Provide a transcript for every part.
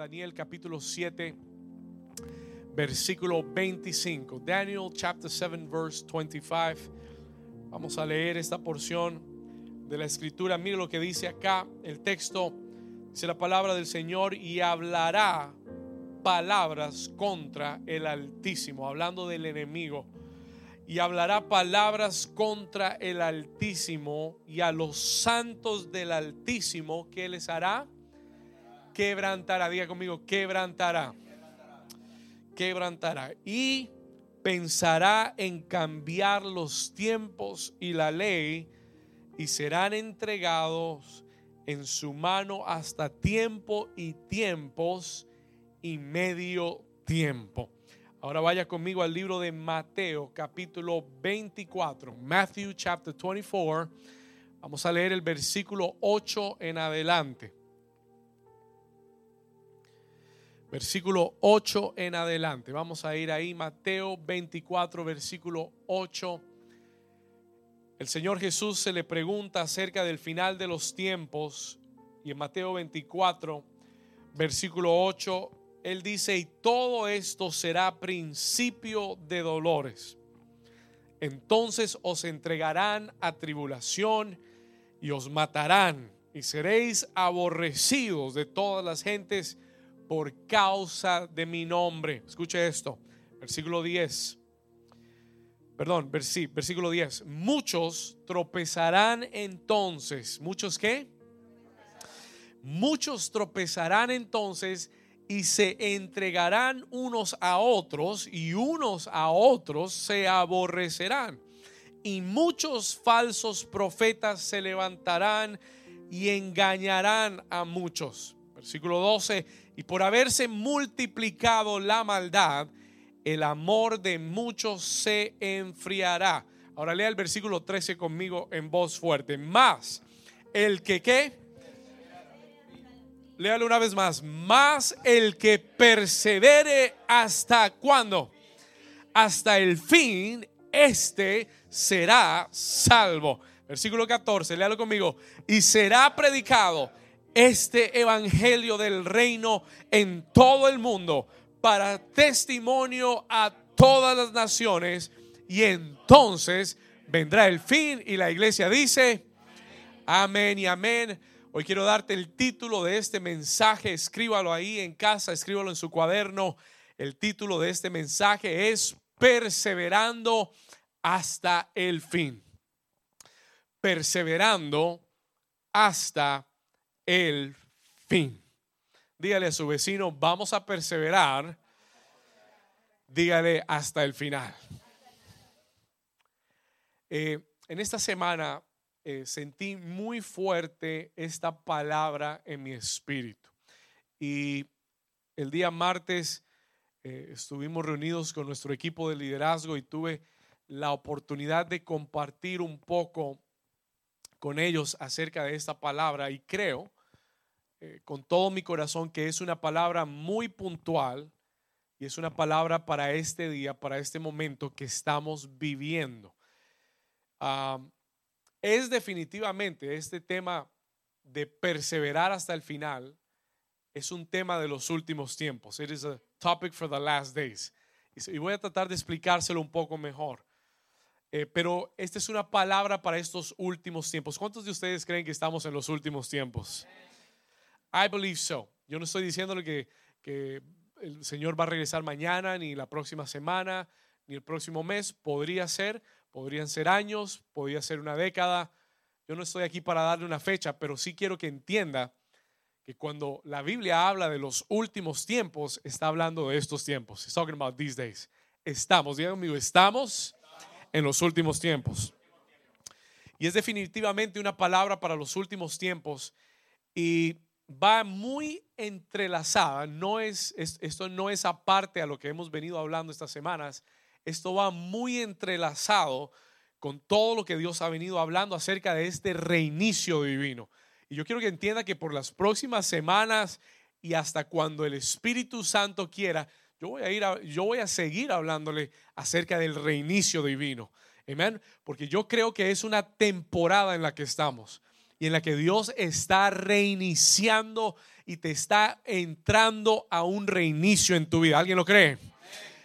Daniel capítulo 7, versículo 25. Daniel chapter 7 verse 25. Vamos a leer esta porción de la escritura. Mire lo que dice acá el texto. Dice la palabra del Señor y hablará palabras contra el Altísimo, hablando del enemigo. Y hablará palabras contra el Altísimo y a los santos del Altísimo, ¿qué les hará? Quebrantará, diga conmigo, quebrantará. Quebrantará. Y pensará en cambiar los tiempos y la ley y serán entregados en su mano hasta tiempo y tiempos y medio tiempo. Ahora vaya conmigo al libro de Mateo capítulo 24, Matthew chapter 24. Vamos a leer el versículo 8 en adelante. Versículo 8 en adelante. Vamos a ir ahí, Mateo 24, versículo 8. El Señor Jesús se le pregunta acerca del final de los tiempos y en Mateo 24, versículo 8, Él dice, y todo esto será principio de dolores. Entonces os entregarán a tribulación y os matarán y seréis aborrecidos de todas las gentes por causa de mi nombre. Escuche esto, versículo 10. Perdón, versículo 10. Muchos tropezarán entonces. ¿Muchos qué? Muchos tropezarán entonces y se entregarán unos a otros y unos a otros se aborrecerán. Y muchos falsos profetas se levantarán y engañarán a muchos. Versículo 12 y por haberse multiplicado la maldad, el amor de muchos se enfriará. Ahora lea el versículo 13 conmigo en voz fuerte. Más el que qué. Léalo una vez más. Más el que persevere hasta cuándo? Hasta el fin, este será salvo. Versículo 14, léalo conmigo. Y será predicado este evangelio del reino en todo el mundo para testimonio a todas las naciones y entonces vendrá el fin y la iglesia dice amén y amén. Hoy quiero darte el título de este mensaje, escríbalo ahí en casa, escríbalo en su cuaderno. El título de este mensaje es Perseverando hasta el fin. Perseverando hasta el. Dígale a su vecino, vamos a perseverar. Dígale hasta el final. Eh, en esta semana eh, sentí muy fuerte esta palabra en mi espíritu. Y el día martes eh, estuvimos reunidos con nuestro equipo de liderazgo y tuve la oportunidad de compartir un poco con ellos acerca de esta palabra y creo eh, con todo mi corazón que es una palabra muy puntual y es una palabra para este día, para este momento que estamos viviendo. es definitivamente este tema de perseverar hasta el final, es un tema de los últimos tiempos. It is a topic for the last days. Y voy a tratar de explicárselo un poco mejor. Eh, pero esta es una palabra para estos últimos tiempos. ¿Cuántos de ustedes creen que estamos en los últimos tiempos? I believe so. Yo no estoy diciéndole que, que el Señor va a regresar mañana, ni la próxima semana, ni el próximo mes. Podría ser, podrían ser años, podría ser una década. Yo no estoy aquí para darle una fecha, pero sí quiero que entienda que cuando la Biblia habla de los últimos tiempos, está hablando de estos tiempos. It's talking about these days. Estamos, digan conmigo, estamos en los últimos tiempos. Y es definitivamente una palabra para los últimos tiempos. Y va muy entrelazada, no es, esto no es aparte a lo que hemos venido hablando estas semanas, esto va muy entrelazado con todo lo que Dios ha venido hablando acerca de este reinicio divino. Y yo quiero que entienda que por las próximas semanas y hasta cuando el Espíritu Santo quiera, yo voy a ir yo voy a seguir hablándole acerca del reinicio divino. Amén, porque yo creo que es una temporada en la que estamos. Y en la que Dios está reiniciando y te está entrando a un reinicio en tu vida. ¿Alguien lo cree?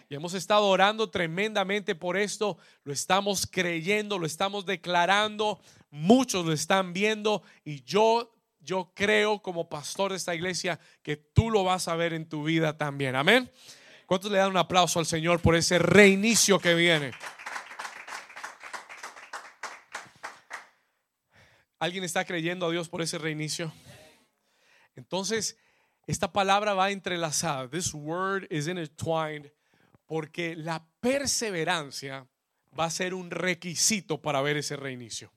Y hemos estado orando tremendamente por esto, lo estamos creyendo, lo estamos declarando, muchos lo están viendo y yo yo creo como pastor de esta iglesia que tú lo vas a ver en tu vida también. Amén. ¿Cuántos le dan un aplauso al Señor por ese reinicio que viene? ¿Alguien está creyendo a Dios por ese reinicio? Entonces, esta palabra va entrelazada. This word is intertwined porque la perseverancia va a ser un requisito para ver ese reinicio.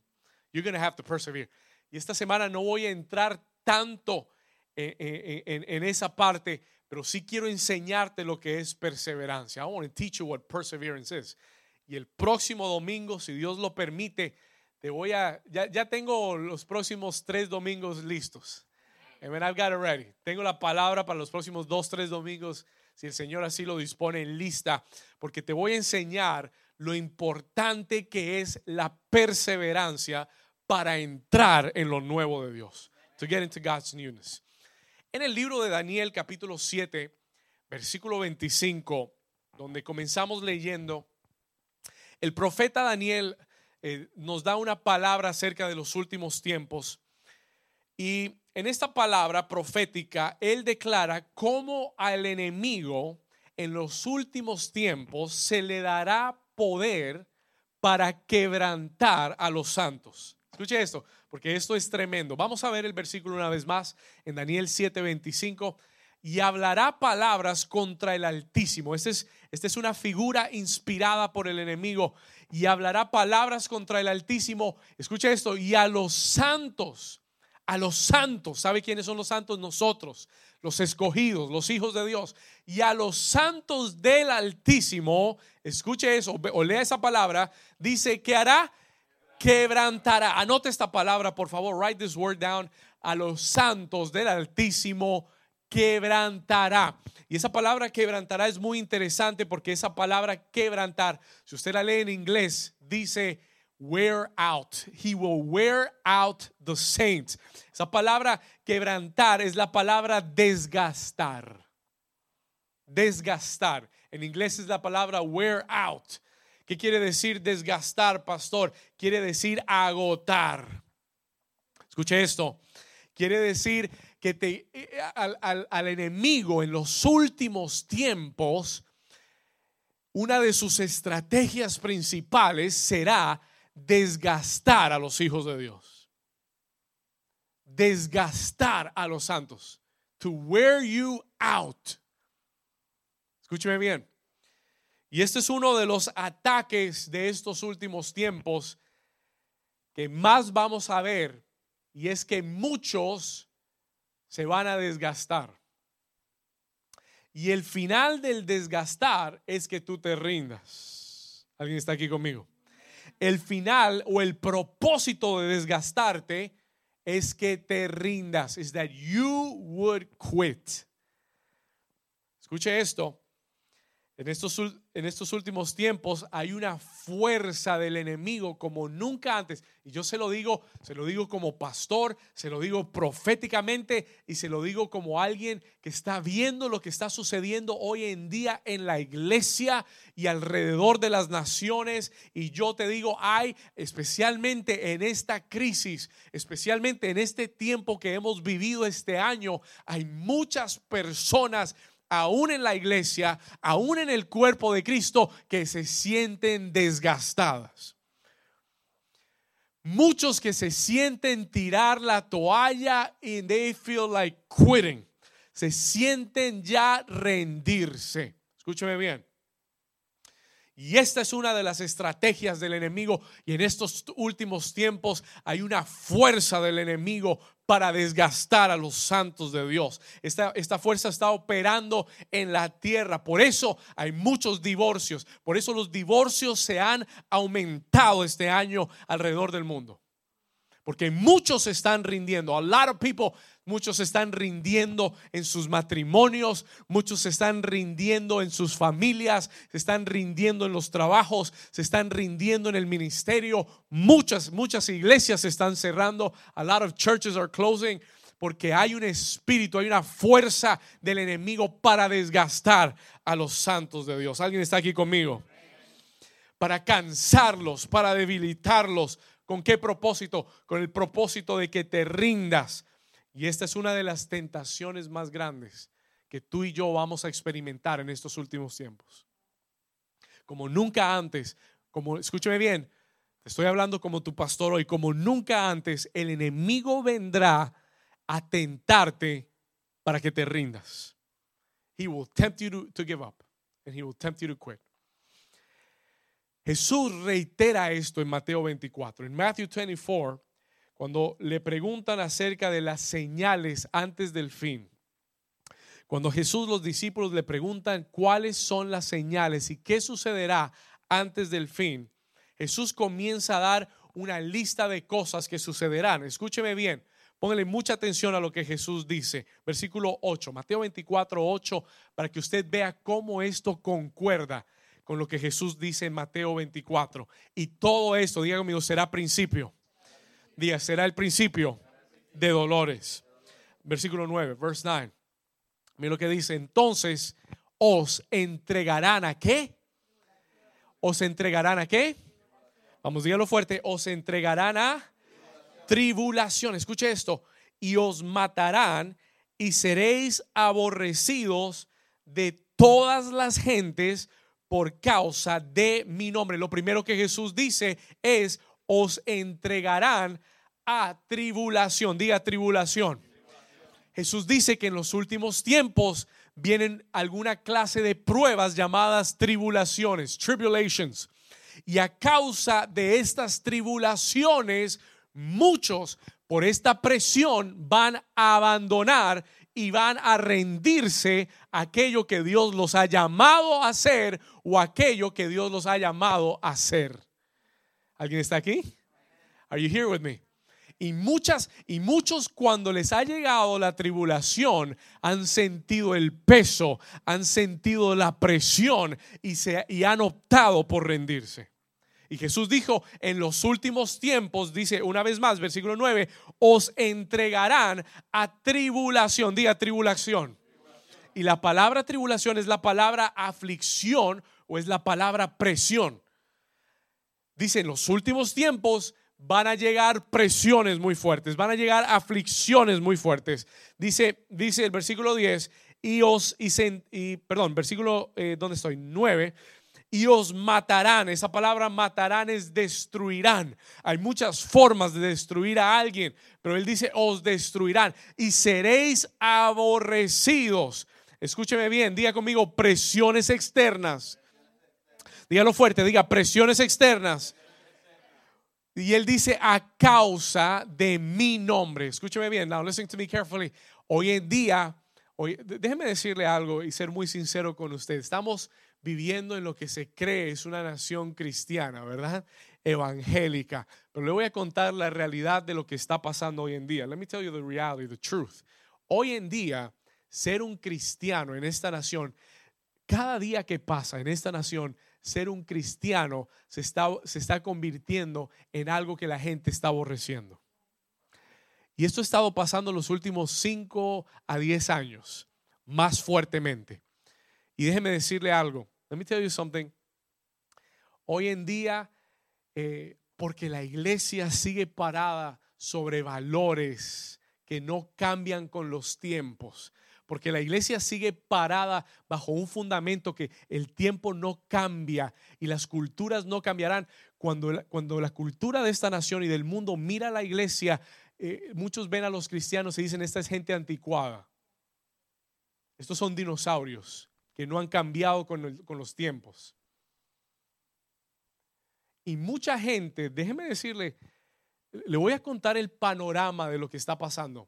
You're going to have to persevere. Y esta semana no voy a entrar tanto en, en, esa parte, pero sí quiero enseñarte lo que es perseverancia. I want to teach you what perseverance is. Y el próximo domingo, si Dios lo permite, te voy a, ya, ya tengo los próximos tres domingos listos. Amen, I've got it ready. Tengo la palabra para los próximos dos, tres domingos, si el Señor así lo dispone, en lista, porque te voy a enseñar lo importante que es la perseverancia para entrar en lo nuevo de Dios. To get into God's newness. En el libro de Daniel capítulo 7, versículo 25, donde comenzamos leyendo, el profeta Daniel eh, nos da una palabra acerca de los últimos tiempos. Y en esta palabra profética, él declara cómo al enemigo en los últimos tiempos se le dará poder para quebrantar a los santos. Escuche esto, porque esto es tremendo. Vamos a ver el versículo una vez más en Daniel 7:25. Y hablará palabras contra el Altísimo. Esta es, esta es una figura inspirada por el enemigo. Y hablará palabras contra el Altísimo. Escucha esto. Y a los santos, a los santos. ¿Sabe quiénes son los santos? Nosotros, los escogidos, los hijos de Dios. Y a los santos del Altísimo, escuche eso, o lea esa palabra, dice que hará quebrantará. Anote esta palabra, por favor. Write this word down. A los santos del Altísimo quebrantará. Y esa palabra quebrantará es muy interesante porque esa palabra quebrantar, si usted la lee en inglés, dice wear out. He will wear out the saints. Esa palabra quebrantar es la palabra desgastar. Desgastar. En inglés es la palabra wear out. ¿Qué quiere decir desgastar, pastor? Quiere decir agotar. Escuche esto. Quiere decir que te, eh, al, al enemigo en los últimos tiempos, una de sus estrategias principales será desgastar a los hijos de Dios. Desgastar a los santos. To wear you out. Escúcheme bien. Y este es uno de los ataques de estos últimos tiempos que más vamos a ver. Y es que muchos se van a desgastar. Y el final del desgastar es que tú te rindas. ¿Alguien está aquí conmigo? El final o el propósito de desgastarte es que te rindas. Es that you would quit. Escuche esto. En estos, en estos últimos tiempos hay una fuerza del enemigo como nunca antes. Y yo se lo digo, se lo digo como pastor, se lo digo proféticamente y se lo digo como alguien que está viendo lo que está sucediendo hoy en día en la iglesia y alrededor de las naciones. Y yo te digo, hay especialmente en esta crisis, especialmente en este tiempo que hemos vivido este año, hay muchas personas aún en la iglesia, aún en el cuerpo de Cristo, que se sienten desgastadas. Muchos que se sienten tirar la toalla y they feel like quitting. Se sienten ya rendirse. Escúcheme bien. Y esta es una de las estrategias del enemigo. Y en estos últimos tiempos hay una fuerza del enemigo para desgastar a los santos de Dios. Esta, esta fuerza está operando en la tierra. Por eso hay muchos divorcios. Por eso los divorcios se han aumentado este año alrededor del mundo. Porque muchos se están rindiendo. A lot of people muchos están rindiendo en sus matrimonios, muchos se están rindiendo en sus familias, se están rindiendo en los trabajos, se están rindiendo en el ministerio. Muchas, muchas iglesias se están cerrando. A lot of churches are closing porque hay un espíritu, hay una fuerza del enemigo para desgastar a los santos de Dios. ¿Alguien está aquí conmigo? Para cansarlos, para debilitarlos. ¿Con qué propósito? Con el propósito de que te rindas. Y esta es una de las tentaciones más grandes que tú y yo vamos a experimentar en estos últimos tiempos. Como nunca antes, como bien, te estoy hablando como tu pastor hoy, como nunca antes el enemigo vendrá a tentarte para que te rindas. He will tempt you to, give up and he will tempt you to quit. Jesús reitera esto en Mateo 24. En Matthew 24, cuando le preguntan acerca de las señales antes del fin, cuando Jesús, los discípulos le preguntan cuáles son las señales y qué sucederá antes del fin, Jesús comienza a dar una lista de cosas que sucederán. Escúcheme bien, Póngale mucha atención a lo que Jesús dice. Versículo 8, Mateo 24, 8, para que usted vea cómo esto concuerda con lo que Jesús dice en Mateo 24. Y todo esto, diga conmigo, será principio. Será el principio de dolores. Versículo 9, verse 9. Mira lo que dice. Entonces os entregarán a qué? Os entregarán a qué? Vamos, dígalo fuerte. Os entregarán a tribulación. Escuche esto. Y os matarán y seréis aborrecidos de todas las gentes por causa de mi nombre. Lo primero que Jesús dice es, os entregarán a tribulación. Diga tribulación. Jesús dice que en los últimos tiempos vienen alguna clase de pruebas llamadas tribulaciones, tribulations. Y a causa de estas tribulaciones, muchos por esta presión van a abandonar y van a rendirse a aquello que Dios los ha llamado a hacer o aquello que Dios los ha llamado a hacer. ¿Alguien está aquí? Are you here with me? Y muchas y muchos cuando les ha llegado la tribulación han sentido el peso, han sentido la presión y se y han optado por rendirse. Y Jesús dijo, en los últimos tiempos, dice una vez más, versículo 9, os entregarán a tribulación. Diga tribulación. Y la palabra tribulación es la palabra aflicción o es la palabra presión. Dice, en los últimos tiempos van a llegar presiones muy fuertes, van a llegar aflicciones muy fuertes. Dice, dice el versículo 10, y os, y, perdón, versículo, eh, ¿dónde estoy? 9 y os matarán. Esa palabra matarán es destruirán. Hay muchas formas de destruir a alguien, pero él dice os destruirán y seréis aborrecidos. Escúcheme bien, diga conmigo presiones externas. Dígalo fuerte, diga presiones externas. Y él dice a causa de mi nombre. Escúcheme bien, now listen to me carefully. Hoy en día, déjeme decirle algo y ser muy sincero con usted. Estamos viviendo en lo que se cree es una nación cristiana, ¿verdad? Evangélica. Pero le voy a contar la realidad de lo que está pasando hoy en día. Let me tell you the reality, the truth. Hoy en día, ser un cristiano en esta nación, cada día que pasa en esta nación, ser un cristiano se está, se está convirtiendo en algo que la gente está aborreciendo. Y esto ha estado pasando los últimos 5 a 10 años, más fuertemente. Y déjeme decirle algo. Let me tell you something. Hoy en día, eh, porque la iglesia sigue parada sobre valores que no cambian con los tiempos, porque la iglesia sigue parada bajo un fundamento que el tiempo no cambia y las culturas no cambiarán. Cuando cuando la cultura de esta nación y del mundo mira a la iglesia, eh, muchos ven a los cristianos y dicen, esta es gente anticuada. Estos son dinosaurios que no han cambiado con, los tiempos. Y mucha gente, déjeme decirle, le voy a contar el panorama de lo que está pasando.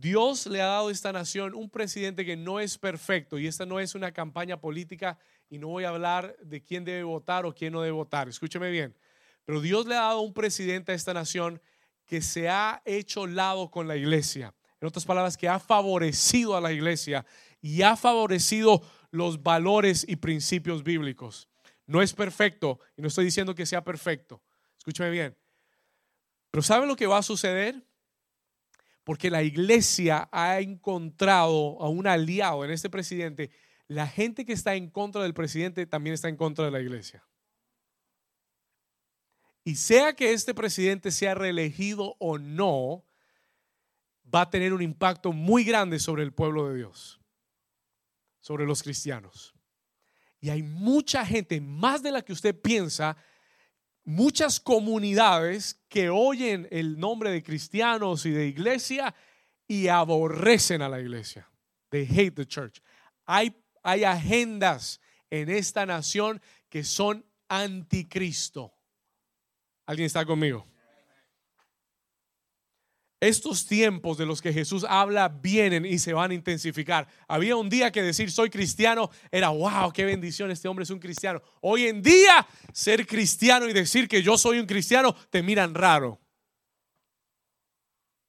Dios le ha dado a esta nación un presidente que no es perfecto y esta no es una campaña política y no voy a hablar de quién debe votar o quién no debe votar. Escúcheme bien. Pero Dios le ha dado un presidente a esta nación que se ha hecho lado con la iglesia. En otras palabras, que ha favorecido a la iglesia y ha favorecido los valores y principios bíblicos. No es perfecto y no estoy diciendo que sea perfecto. Escúchame bien. Pero ¿sabe lo que va a suceder? Porque la iglesia ha encontrado a un aliado en este presidente. La gente que está en contra del presidente también está en contra de la iglesia. Y sea que este presidente sea reelegido o no, va a tener un impacto muy grande sobre el pueblo de Dios, sobre los cristianos. Y hay mucha gente, más de la que usted piensa, muchas comunidades que oyen el nombre de cristianos y de iglesia y aborrecen a la iglesia. They hate the church. Hay, hay agendas en esta nación que son anticristo. ¿Alguien está conmigo? Estos tiempos de los que Jesús habla vienen y se van a intensificar. Había un día que decir soy cristiano era, wow, qué bendición, este hombre es un cristiano. Hoy en día, ser cristiano y decir que yo soy un cristiano, te miran raro.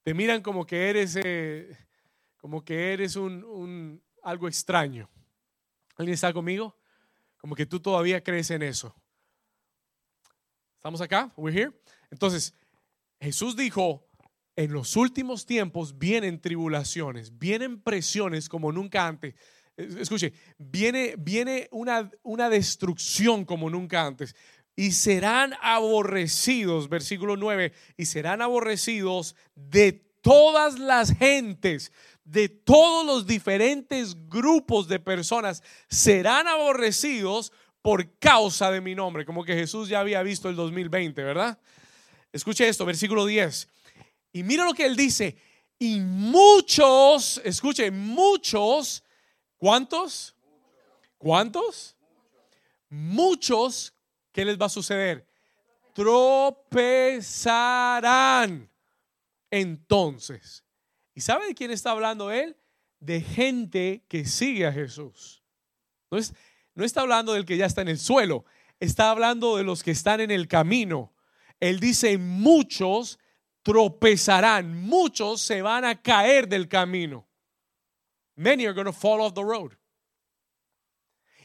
Te miran como que eres, eh, como que eres un, un, algo extraño. ¿Alguien está conmigo? Como que tú todavía crees en eso. ¿Estamos acá? We're here. Entonces, Jesús dijo, en los últimos tiempos vienen tribulaciones, vienen presiones como nunca antes. Escuche, viene, viene una, una destrucción como nunca antes. Y serán aborrecidos, versículo 9, y serán aborrecidos de todas las gentes, de todos los diferentes grupos de personas, serán aborrecidos por causa de mi nombre, como que Jesús ya había visto el 2020, ¿verdad? Escuche esto, versículo 10. Y mira lo que él dice, y muchos, escuche, muchos, ¿cuántos? ¿Cuántos? Muchos, ¿qué les va a suceder? Tropezarán. Entonces, ¿y sabe de quién está hablando él? De gente que sigue a Jesús. Entonces, no está hablando del que ya está en el suelo, está hablando de los que están en el camino. Él dice, muchos tropezarán, muchos se van a caer del camino. Many are going to fall off the road.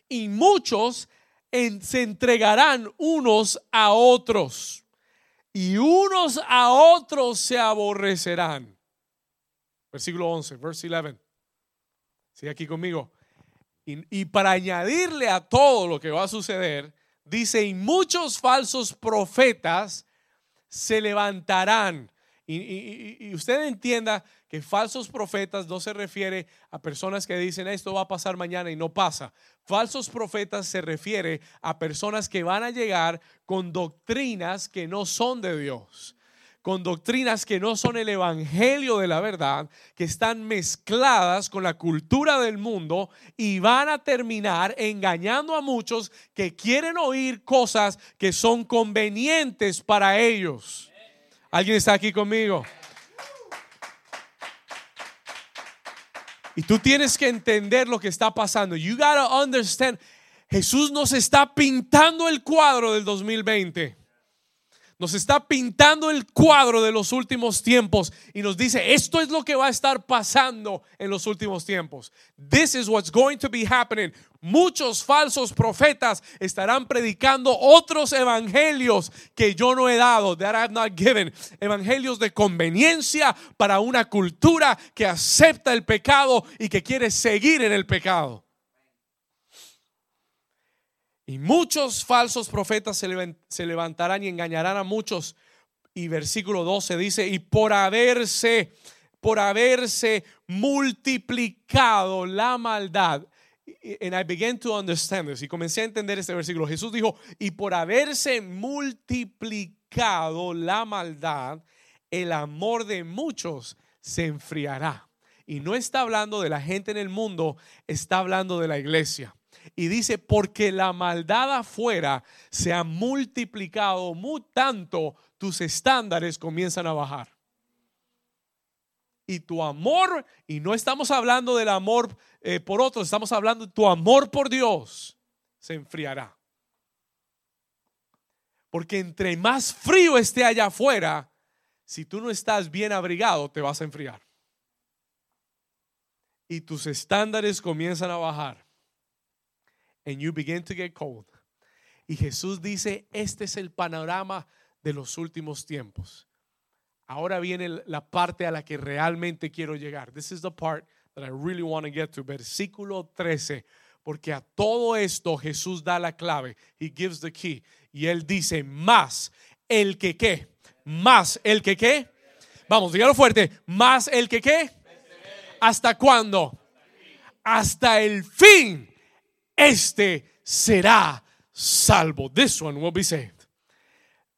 Y muchos se entregarán unos a otros. Y unos a otros se aborrecerán. Versículo 11, verse 11. Sigue aquí conmigo. Y, para añadirle a todo lo que va a suceder, dice, y muchos falsos profetas se levantarán. Y, usted entienda que falsos profetas no se refiere a personas que dicen esto va a pasar mañana y no pasa. Falsos profetas se refiere a personas que van a llegar con doctrinas que no son de Dios con doctrinas que no son el evangelio de la verdad, que están mezcladas con la cultura del mundo y van a terminar engañando a muchos que quieren oír cosas que son convenientes para ellos. ¿Alguien está aquí conmigo? Y tú tienes que entender lo que está pasando. You gotta understand. Jesús nos está pintando el cuadro del 2020 nos está pintando el cuadro de los últimos tiempos y nos dice, esto es lo que va a estar pasando en los últimos tiempos. This is what's going to be happening. Muchos falsos profetas estarán predicando otros evangelios que yo no he dado, that I have not given. Evangelios de conveniencia para una cultura que acepta el pecado y que quiere seguir en el pecado. Y muchos falsos profetas se levantarán y engañarán a muchos. Y versículo 12 dice, y por haberse, por haberse multiplicado la maldad. And I began to understand this. Y comencé a entender este versículo. Jesús dijo, y por haberse multiplicado la maldad, el amor de muchos se enfriará. Y no está hablando de la gente en el mundo, está hablando de la iglesia. Y dice, porque la maldad afuera se ha multiplicado muy tanto, tus estándares comienzan a bajar. Y tu amor, y no estamos hablando del amor eh, por otros, estamos hablando de tu amor por Dios, se enfriará. Porque entre más frío esté allá afuera, si tú no estás bien abrigado, te vas a enfriar. y tus estándares comienzan a bajar. And you begin to get cold. Y Jesús dice, este es el panorama de los últimos tiempos. Ahora viene la parte a la que realmente quiero llegar. This is the part that I really want to get to. Versículo 13. Porque a todo esto Jesús da la clave. He gives the key. Y él dice, más el que qué. Más el que qué. Vamos, dígalo fuerte. Más el que qué. ¿Hasta cuándo? Hasta el fin. Este será salvo. This one will be saved.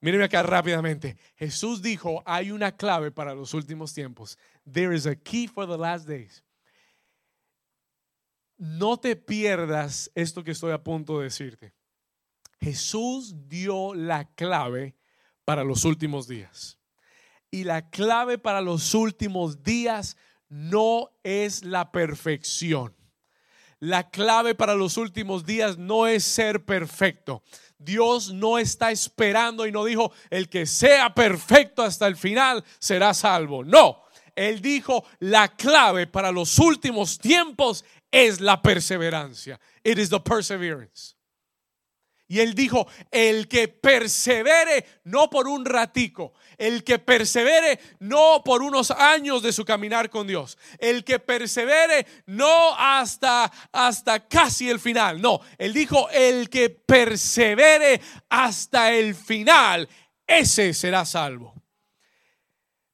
Mírenme acá rápidamente. Jesús dijo, hay una clave para los últimos tiempos. There is a key for the last days. No te pierdas esto que estoy a punto de decirte. Jesús dio la clave para los últimos días. Y la clave para los últimos días no es la perfección. La clave para los últimos días no es ser perfecto. Dios no está esperando y no dijo, el que sea perfecto hasta el final será salvo. No, Él dijo, la clave para los últimos tiempos es la perseverancia. It is the perseverance. Y él dijo, el que persevere no por un ratico, el que persevere no por unos años de su caminar con Dios, el que persevere no hasta hasta casi el final, no, él dijo, el que persevere hasta el final, ese será salvo.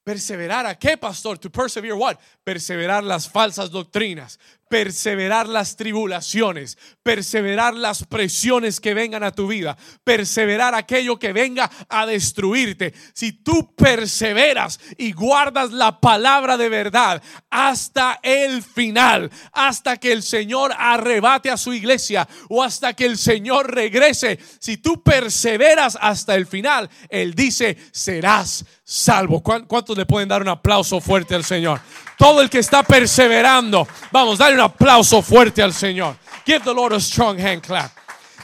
Perseverar a qué, pastor? To persevere what? Perseverar las falsas doctrinas, perseverar las tribulaciones, perseverar las presiones que vengan a tu vida, perseverar aquello que venga a destruirte. Si tú perseveras y guardas la palabra de verdad hasta el final, hasta que el Señor arrebate a su iglesia o hasta que el Señor regrese, si tú perseveras hasta el final, Él dice, serás salvo. ¿Cuántos le pueden dar un aplauso fuerte al Señor? Todo el que está perseverando, vamos, dale un aplauso fuerte al Señor. Give the Lord a strong hand clap.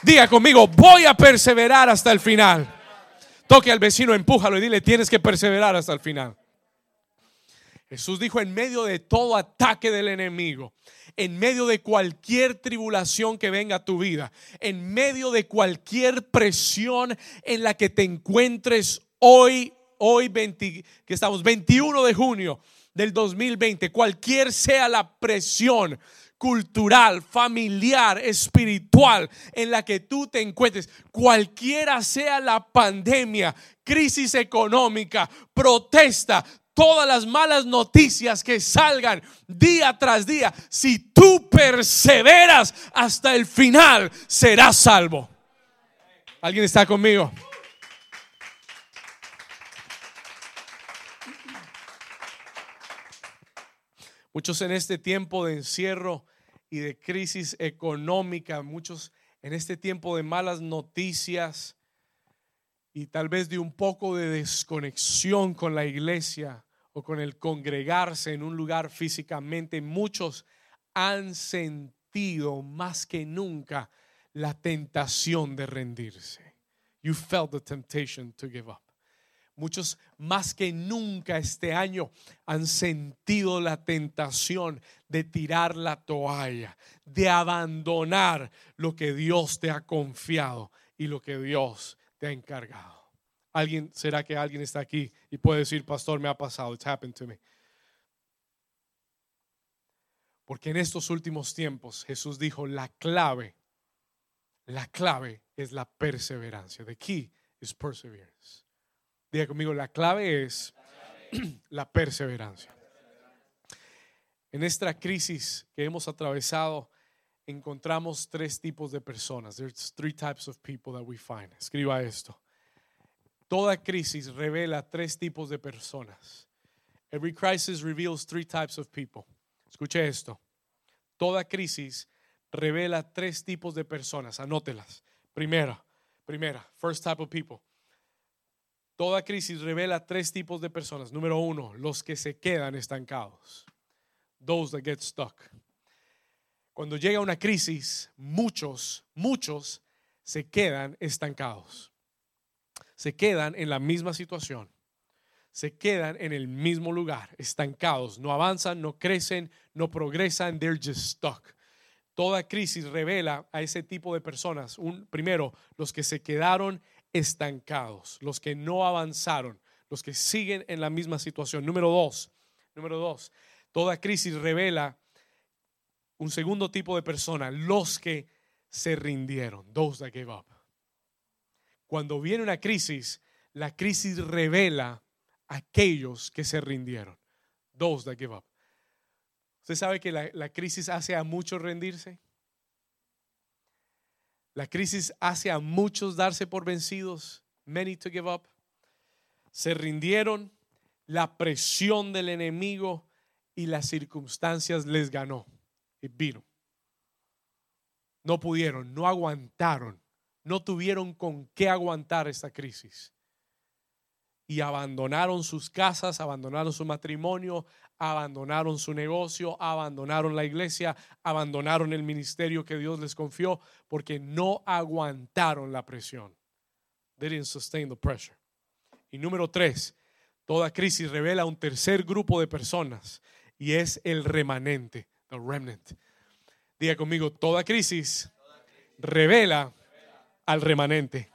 Diga conmigo, voy a perseverar hasta el final. Toque al vecino, empújalo y dile, tienes que perseverar hasta el final. Jesús dijo, en medio de todo ataque del enemigo, en medio de cualquier tribulación que venga a tu vida, en medio de cualquier presión en la que te encuentres hoy, hoy 20, que estamos 21 de junio, del 2020, cualquier sea la presión cultural, familiar, espiritual en la que tú te encuentres, cualquiera sea la pandemia, crisis económica, protesta, todas las malas noticias que salgan día tras día, si tú perseveras hasta el final, serás salvo. ¿Alguien está conmigo? Muchos en este tiempo de encierro y de crisis económica, muchos en este tiempo de malas noticias y tal vez de un poco de desconexión con la iglesia o con el congregarse en un lugar físicamente, muchos han sentido más que nunca la tentación de rendirse. You felt the temptation to give up. Muchos más que nunca este año han sentido la tentación de tirar la toalla, de abandonar lo que Dios te ha confiado y lo que Dios te ha encargado. ¿Alguien, será que alguien está aquí y puede decir, pastor, me ha pasado, it's happened to me? Porque en estos últimos tiempos Jesús dijo, la clave, la clave es la perseverancia. The key is perseverance. Diga conmigo, la clave es la perseverancia. En esta crisis que hemos atravesado, encontramos tres tipos de personas. There's three types of people that we find. Escriba esto. Toda crisis revela tres tipos de personas. Every crisis reveals three types of people. Escuche esto. Toda crisis revela tres tipos de personas. Anótelas. Primera, primera, first type of people Toda crisis revela tres tipos de personas. Número uno, los que se quedan estancados. Those that get stuck. Cuando llega una crisis, muchos, muchos se quedan estancados. Se quedan en la misma situación. se quedan en el mismo lugar, estancados, no avanzan, no crecen, no progresan, they're just stuck. Toda crisis revela a ese tipo de personas, un, primero, los que se quedaron estancados, los que no avanzaron, los que siguen en la misma situación. Número dos, número dos, toda crisis revela un segundo tipo de persona, los que se rindieron, those that gave up. Cuando viene una crisis, la crisis revela aquellos que se rindieron, those that give up. ¿Usted sabe que la, la crisis hace a muchos rendirse? La crisis hace a muchos darse por vencidos, many to give up. Se rindieron, la presión del enemigo y las circunstancias les ganó y vino. No pudieron, no aguantaron, no tuvieron con qué aguantar esta crisis. Y abandonaron sus casas, abandonaron su matrimonio, abandonaron su negocio, abandonaron la iglesia, abandonaron el ministerio que Dios les confió porque no aguantaron la presión. They didn't sustain the pressure. Y número tres, toda crisis revela un tercer grupo de personas y es el remanente, the remnant. Diga conmigo, toda crisis revela al remanente.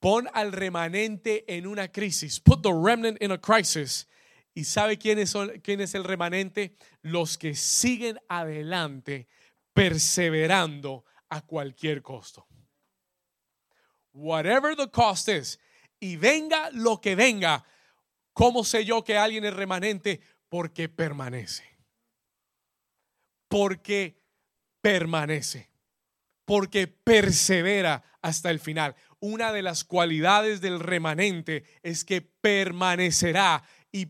Pon al remanente en una crisis. Put the remnant in a crisis ¿Y sabe quién son, quién es el remanente? Los que siguen adelante, perseverando a cualquier costo. Whatever the cost is. Y venga lo que venga. ¿Cómo sé yo que alguien es remanente? Porque permanece. Porque permanece. Porque persevera hasta el final. Una de las cualidades del remanente es que permanecerá y,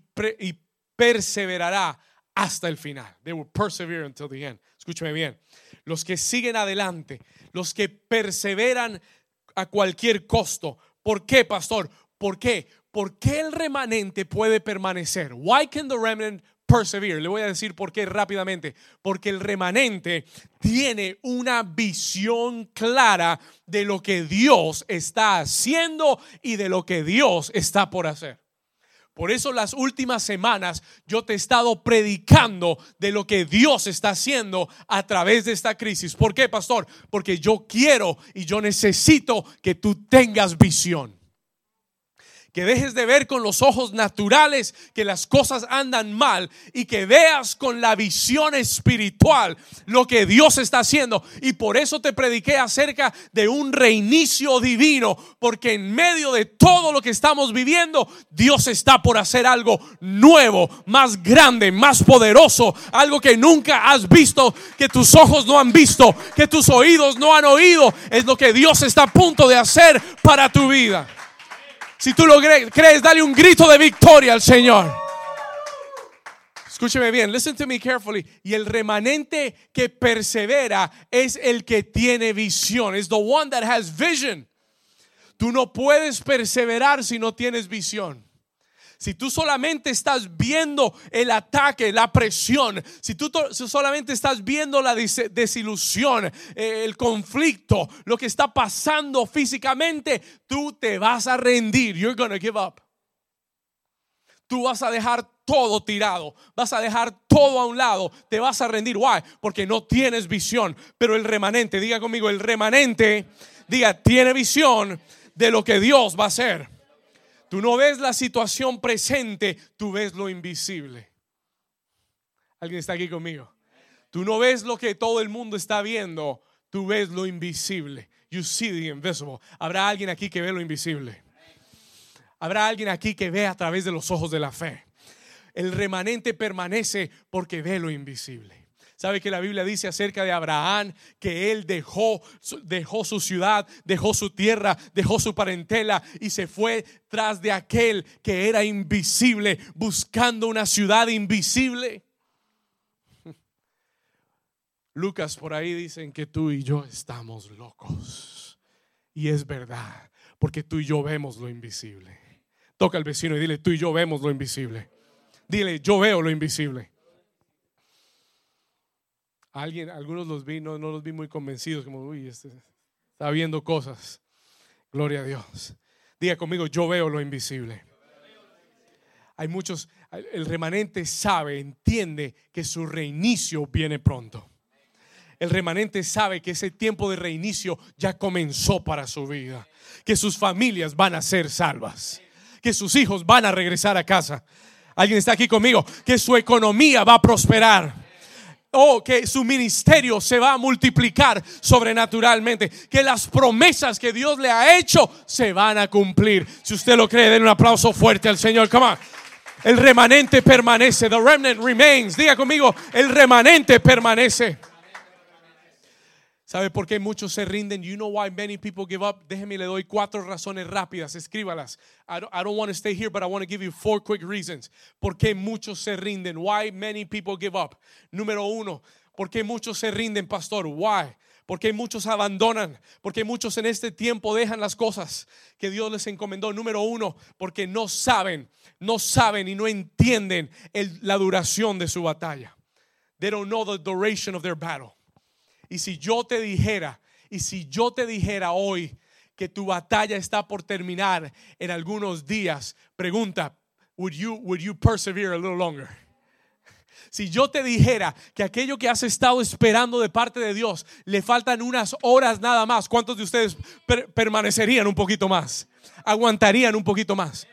perseverará hasta el final. They will persevere until the end. Escúcheme bien. Los que siguen adelante, los que perseveran a cualquier costo. ¿Por qué, pastor? ¿Por qué? ¿Por qué el remanente puede permanecer? Why can the remnant persevere? Le voy a decir por qué rápidamente. Porque el remanente tiene una visión clara de lo que Dios está haciendo y de lo que Dios está por hacer. Por eso las últimas semanas yo te he estado predicando de lo que Dios está haciendo a través de esta crisis. ¿Por qué, pastor? Porque yo quiero y yo necesito que tú tengas visión que dejes de ver con los ojos naturales que las cosas andan mal y que veas con la visión espiritual lo que Dios está haciendo. Y por eso te prediqué acerca de un reinicio divino, porque en medio de todo lo que estamos viviendo, Dios está por hacer algo nuevo, más grande, más poderoso, algo que nunca has visto, que tus ojos no han visto, que tus oídos no han oído. Es lo que Dios está a punto de hacer para tu vida. Si tú lo crees, dale un grito de victoria al Señor. Escúcheme bien, listen to me carefully. Y el remanente que persevera es el que tiene visión. Es the one that has vision. Tú no puedes perseverar si no tienes visión. Si tú solamente estás viendo el ataque, la presión, si tú solamente estás viendo la desilusión, eh, el conflicto, lo que está pasando físicamente, tú te vas a rendir. You're gonna give up. Tú vas a dejar todo tirado, vas a dejar todo a un lado, te vas a rendir. Why? Porque no tienes visión. Pero el remanente, diga conmigo, el remanente, diga, tiene visión de lo que Dios va a hacer. Tú no ves la situación presente, tú ves lo invisible. ¿Alguien está aquí conmigo? Tú no ves lo que todo el mundo está viendo, tú ves lo invisible. You see the invisible. Habrá alguien aquí que ve lo invisible. Habrá alguien aquí que ve a través de los ojos de la fe. El remanente permanece porque ve lo invisible. ¿Sabe que la Biblia dice acerca de Abraham que él dejó, dejó su ciudad, dejó su tierra, dejó su parentela y se fue tras de aquel que era invisible, buscando una ciudad invisible? Lucas por ahí dicen que tú y yo estamos locos. Y es verdad, porque tú y yo vemos lo invisible. Toca al vecino y dile, tú y yo vemos lo invisible. Dile, yo veo lo invisible. Alguien, algunos los vi, no, los vi muy convencidos, como, uy, este está viendo cosas. Gloria a Diga conmigo, yo veo lo invisible. hay muchos, el remanente sabe, entiende que su reinicio viene pronto. El remanente sabe que ese tiempo de reinicio ya comenzó para su vida, que sus familias van a ser salvas, que sus hijos van a regresar a casa. Alguien está aquí conmigo, que su economía va a prosperar oh, que su ministerio se va a multiplicar sobrenaturalmente, que las promesas que Dios le ha hecho se van a cumplir. Si usted lo cree, den un aplauso fuerte al Señor. Come on. El remanente permanece. The remnant remains. Diga conmigo, el remanente permanece. ¿Sabe por qué muchos se rinden? You know why many people give up? Déjeme le doy cuatro razones rápidas, escríbalas. I don't, I don't want to stay here, but I want to give you four quick reasons. ¿Por qué muchos se rinden? Why many people give up? Número uno, ¿por qué muchos se rinden, pastor? Why? Porque muchos abandonan, porque muchos en este tiempo dejan las cosas que Dios les encomendó. Número uno, porque no saben, no saben y no entienden la duración de su batalla. They don't know the duration of their battle. Y si yo te dijera, y si yo te dijera hoy que tu batalla está por terminar en algunos días, pregunta, would you, would you persevere a little longer? Si yo te dijera que aquello que has estado esperando de parte de Dios le faltan unas horas nada más, ¿cuántos de ustedes permanecerían un poquito más? Aguantarían un poquito más.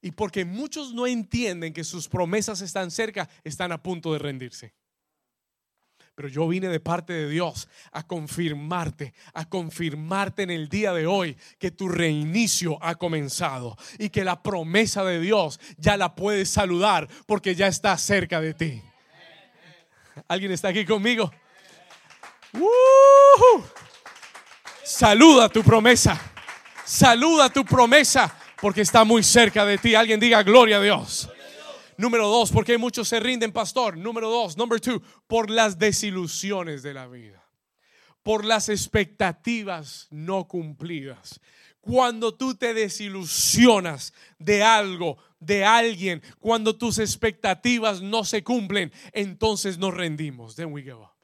Y porque muchos no entienden que sus promesas están cerca, están a punto de rendirse. Pero yo vine de parte de Dios a confirmarte, a confirmarte en el día de hoy que tu reinicio ha comenzado y que la promesa de Dios ya la puedes saludar porque ya está cerca de ti. ¿Alguien está aquí conmigo? Saluda tu promesa. Saluda tu promesa porque está muy cerca de ti. Alguien diga gloria a Dios. Número dos, porque muchos se rinden, pastor. Número dos, number two, por las desilusiones de la vida. Por las expectativas no cumplidas. Cuando tú te desilusionas de algo, de alguien, cuando tus expectativas no se cumplen, entonces nos rendimos. Then we give up.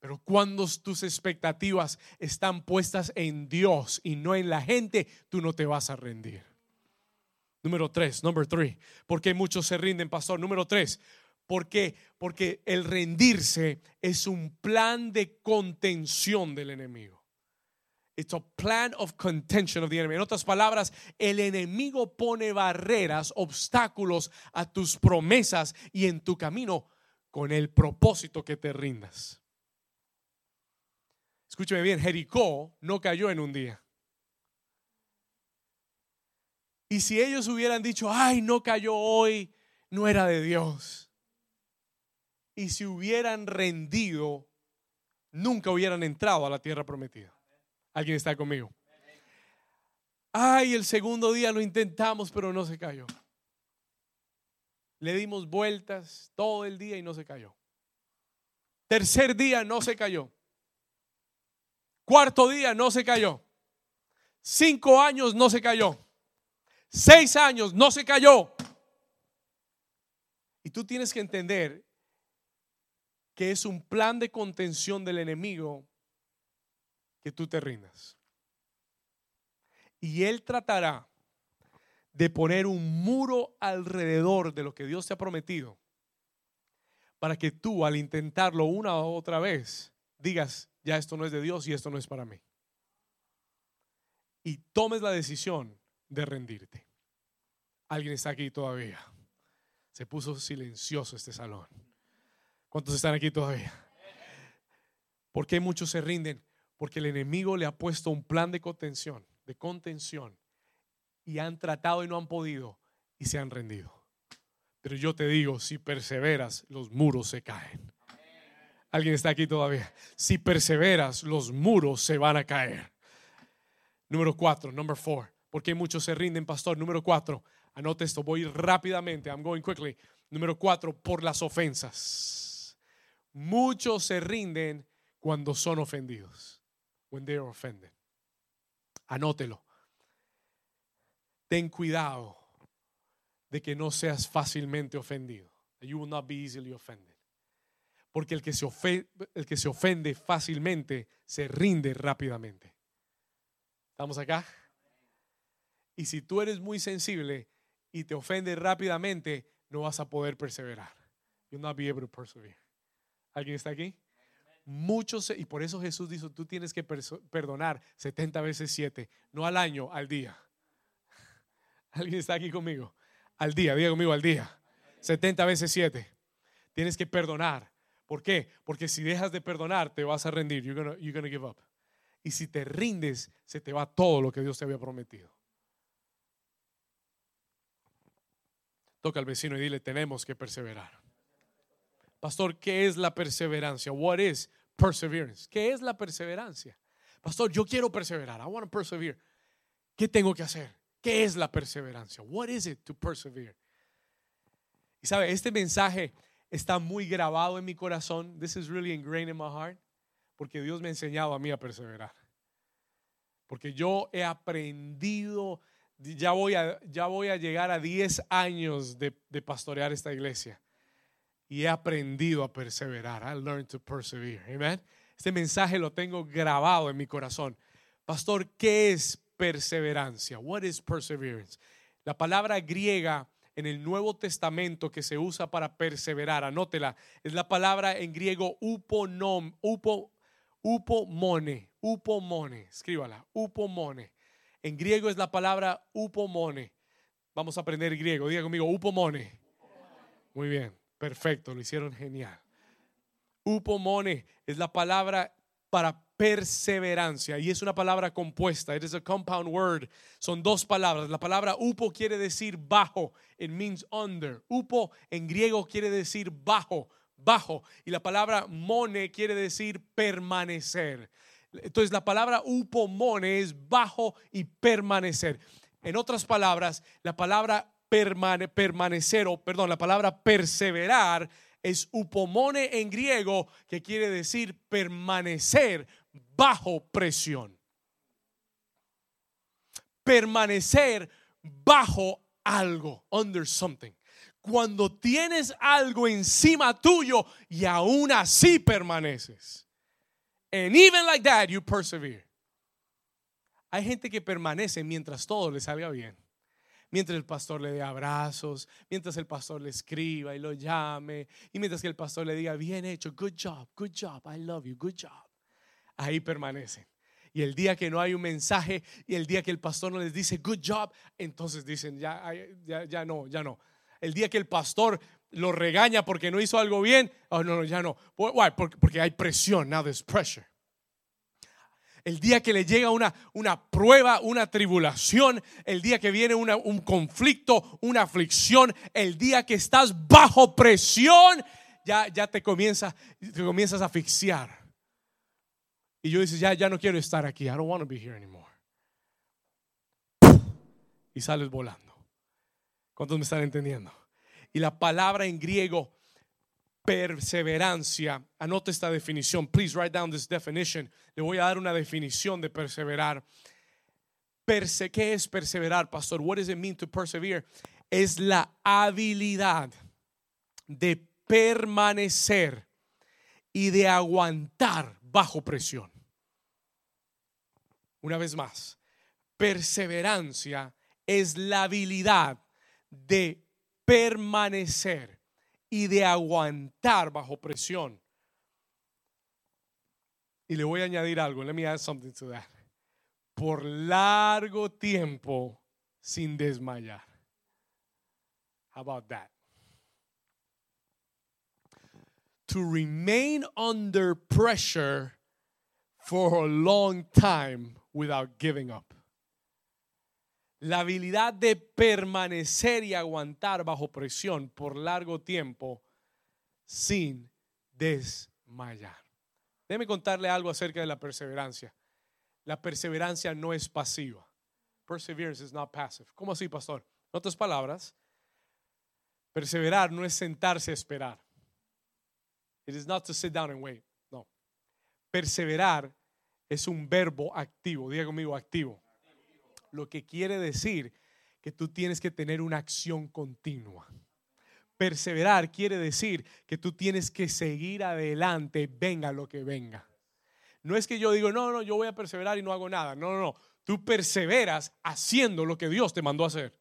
Pero cuando tus expectativas están puestas en Dios y no en la gente, tú no te vas a rendir. Número tres, number three. ¿Por qué muchos se rinden, pastor? Número tres. ¿Por qué? Porque el rendirse es un plan de contención del enemigo. It's a plan of contention of the enemy. En otras palabras, el enemigo pone barreras, obstáculos a tus promesas y en tu camino con el propósito que te rindas. Escúcheme bien, Jericó no cayó en un día. Y si ellos hubieran dicho, ay, no cayó hoy, no era de Dios. Y si hubieran rendido, nunca hubieran entrado a la tierra prometida. ¿Alguien está conmigo? Ay, el segundo día lo intentamos, pero no se cayó. Le dimos vueltas todo el día y no se cayó. Tercer día no se cayó. Cuarto día no se cayó. Cinco años no se cayó. Seis años, no se cayó. Y tú tienes que entender que es un plan de contención del enemigo que tú te rindas. Y él tratará de poner un muro alrededor de lo que Dios te ha prometido para que tú al intentarlo una u otra vez digas, ya esto no es de Dios y esto no es para mí. Y tomes la decisión de rendirte. Alguien está aquí todavía. Se puso silencioso este salón. ¿Cuántos están aquí todavía? ¿Por qué muchos se rinden? Porque el enemigo le ha puesto un plan de contención, de contención, y han tratado y no han podido y se han rendido. Pero yo te digo, si perseveras, los muros se caen. ¿Alguien está aquí todavía? Si perseveras, los muros se van a caer. Número cuatro, number four. ¿Por qué muchos se rinden, pastor? Número cuatro. Anote esto, voy rápidamente. I'm going quickly. Número cuatro, por las ofensas. Muchos se rinden cuando son ofendidos. When they are offended. Anótelo. Ten cuidado de que no seas fácilmente ofendido. You will not be easily offended. Porque el que se el que se ofende fácilmente se rinde rápidamente. ¿Estamos acá? Y si tú eres muy sensible, y te ofende rápidamente, no vas a poder perseverar. You'll not be able to persevere. ¿Alguien está aquí? Muchos, y por eso Jesús dijo, tú tienes que perdonar 70 veces 7, no al año, al día. ¿Alguien está aquí conmigo? Al día, diga conmigo, al día. 70 veces 7. Tienes que perdonar. ¿Por qué? Porque si dejas de perdonar, te vas a rendir. You're you're gonna give up. Y si te rindes, se te va todo lo que Dios te había prometido. Toca al vecino y dile, tenemos que perseverar. Pastor, ¿qué es la perseverancia? What is perseverance? ¿Qué es la perseverancia? Pastor, yo quiero perseverar. I want to persevere. ¿Qué tengo que hacer? ¿Qué es la perseverancia? What is it to persevere? Y sabe, este mensaje está muy grabado en mi corazón. This is really ingrained in my heart. Porque Dios me ha enseñado a mí a perseverar. Porque yo he aprendido, ya voy a, ya voy a llegar a 10 años de, de pastorear esta iglesia y he aprendido a perseverar. I learned to persevere. Amen. Este mensaje lo tengo grabado en mi corazón. Pastor, ¿qué es perseverancia? What is perseverance? La palabra griega en el Nuevo Testamento que se usa para perseverar, anótela, es la palabra en griego uponom, upo, upomone, upomone, escríbala, upomone. En griego es la palabra upomone. Vamos a aprender griego, diga conmigo, upomone. Muy bien. Perfecto, lo hicieron genial. Upomone es la palabra para perseverancia y es una palabra compuesta. It is a compound word. Son dos palabras. La palabra upo quiere decir bajo. It means under. Upo en griego quiere decir bajo, bajo. Y la palabra mone quiere decir permanecer. Entonces la palabra upomone es bajo y permanecer. En otras palabras, la palabra permanecer, o perdón, la palabra perseverar es upomone en griego, que quiere decir permanecer bajo presión. Permanecer bajo algo, under something. Cuando tienes algo encima tuyo y aún así permaneces. And even like that, you persevere. Hay gente que permanece mientras todo le salga bien mientras el pastor le dé abrazos, mientras el pastor le escriba y lo llame, y mientras que el pastor le diga, bien hecho, good job, good job, I love you, good job. Ahí permanecen. Y el día que no hay un mensaje y el día que el pastor no les dice good job, entonces dicen, ya, ya, ya no, ya no. El día que el pastor lo regaña porque no hizo algo bien, oh no, no, ya no. Why? Porque, hay presión, now there's pressure el día que le llega una, una prueba, una tribulación, el día que viene un conflicto, una aflicción, el día que estás bajo presión, ya, ya te, comienza, te comienzas a asfixiar. Y yo dices, ya, ya no quiero estar aquí. I don't want to be here anymore. Y sales volando. ¿Cuántos me están entendiendo? Y la palabra en griego perseverancia. Anote esta definición. Please write down this definition. Le voy a dar una definición de perseverar. Perse ¿Qué es perseverar, pastor? What does it mean to persevere? Es la habilidad de permanecer y de aguantar bajo presión. Una vez más, perseverancia es la habilidad de permanecer y de aguantar bajo presión. Y le voy a añadir algo. Let me add something to that. Por largo tiempo sin desmayar. How about that? To remain under pressure for a long time without giving up. La habilidad de permanecer y aguantar bajo presión por largo tiempo sin desmayar. Déjeme contarle algo acerca de la perseverancia. La perseverancia no es pasiva. Perseverance is not passive. ¿Cómo así, pastor? En otras palabras, perseverar no es sentarse a esperar. It is not to sit down and wait. No. Perseverar es un verbo activo. Diga conmigo activo lo que quiere decir que tú tienes que tener una acción continua. Perseverar quiere decir que tú tienes que seguir adelante, venga lo que venga. No es que yo digo, no, no, yo voy a perseverar y no hago nada. No, no, no. Tú perseveras haciendo lo que Dios te mandó a hacer.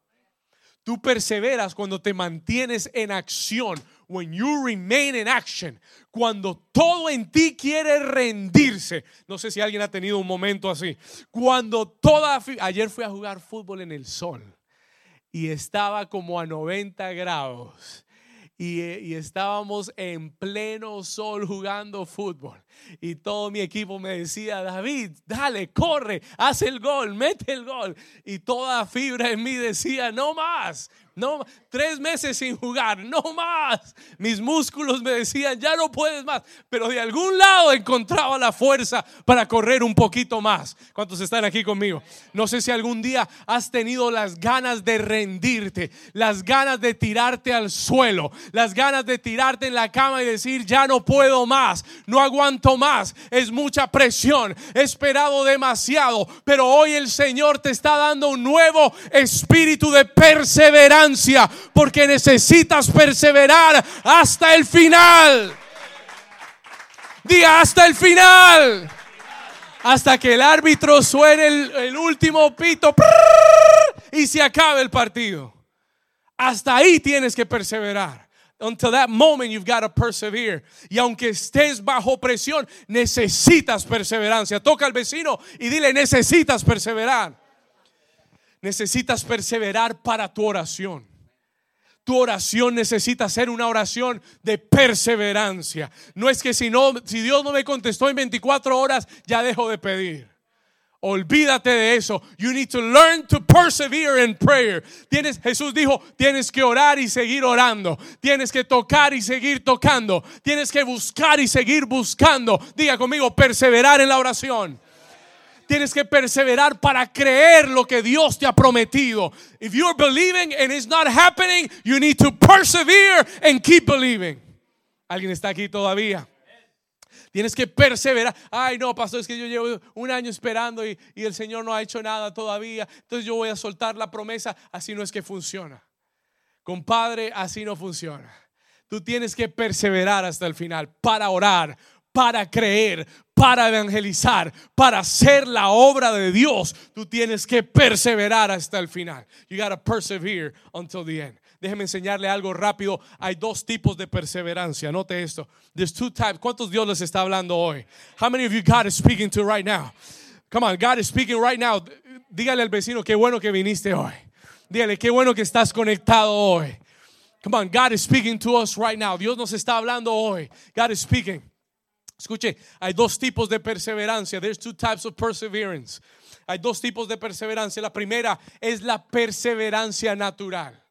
Tú perseveras cuando te mantienes en acción. When you remain in action. Cuando todo en ti quiere rendirse. No sé si alguien ha tenido un momento así. Cuando toda... Ayer fui a jugar fútbol en el sol. Y estaba como a 90 grados. Y, y, estábamos en pleno sol jugando fútbol. Y todo mi equipo me decía, David, dale, corre, haz el gol, mete el gol. Y toda fibra en mí decía, no más, no, tres meses sin jugar, no más. Mis músculos me decían, ya no puedes más. Pero de algún lado encontraba la fuerza para correr un poquito más. ¿Cuántos están aquí conmigo? No sé si algún día has tenido las ganas de rendirte, las ganas de tirarte al suelo, las ganas de tirarte en la cama y decir, ya no puedo más, no aguanto más. Es mucha presión, he esperado demasiado. Pero hoy el Señor te está dando un nuevo espíritu de perseverancia porque necesitas perseverar hasta el final. Hasta el final. Hasta que el árbitro suene el, último pito y se acabe el partido. Hasta ahí tienes que perseverar. Until that moment you've got to persevere. Y aunque estés bajo presión, necesitas perseverancia. Toca al vecino y dile, necesitas perseverar necesitas perseverar para tu oración. Tu oración necesita ser una oración de perseverancia. No es que si no si Dios no me contestó en 24 horas ya dejo de pedir. Olvídate de eso. You need to learn to persevere in prayer. Jesús dijo, tienes que orar y seguir orando. Tienes que tocar y seguir tocando. Tienes que buscar y seguir buscando. Diga conmigo, perseverar en la oración. Tienes que perseverar para creer lo que Dios te ha prometido. If you're believing and it's not happening, you need to persevere and keep believing. ¿Alguien está aquí todavía? Tienes que perseverar. Ay, no, pastor, es que yo llevo un año esperando y, y, el Señor no ha hecho nada todavía. Entonces yo voy a soltar la promesa. Así no es que funciona. Compadre, así no funciona. Tú tienes que perseverar hasta el final para orar, para creer, para evangelizar, para hacer la obra de Dios, tú tienes que perseverar hasta el final. You gotta persevere until the end. Déjeme enseñarle algo rápido. Hay dos tipos de perseverancia. Note esto. There's two types. ¿Cuántos Dios les está hablando hoy? How many of you God is speaking to right now? Come on, God is speaking right now. Dígale al vecino qué bueno que viniste hoy. Dígale qué bueno que estás conectado hoy. Come on, God is speaking to us right now. Dios nos está hablando hoy. God is speaking. Escuche, hay dos tipos de perseverancia. There's two types of perseverance. Hay dos tipos de perseverancia. La primera es la perseverancia natural.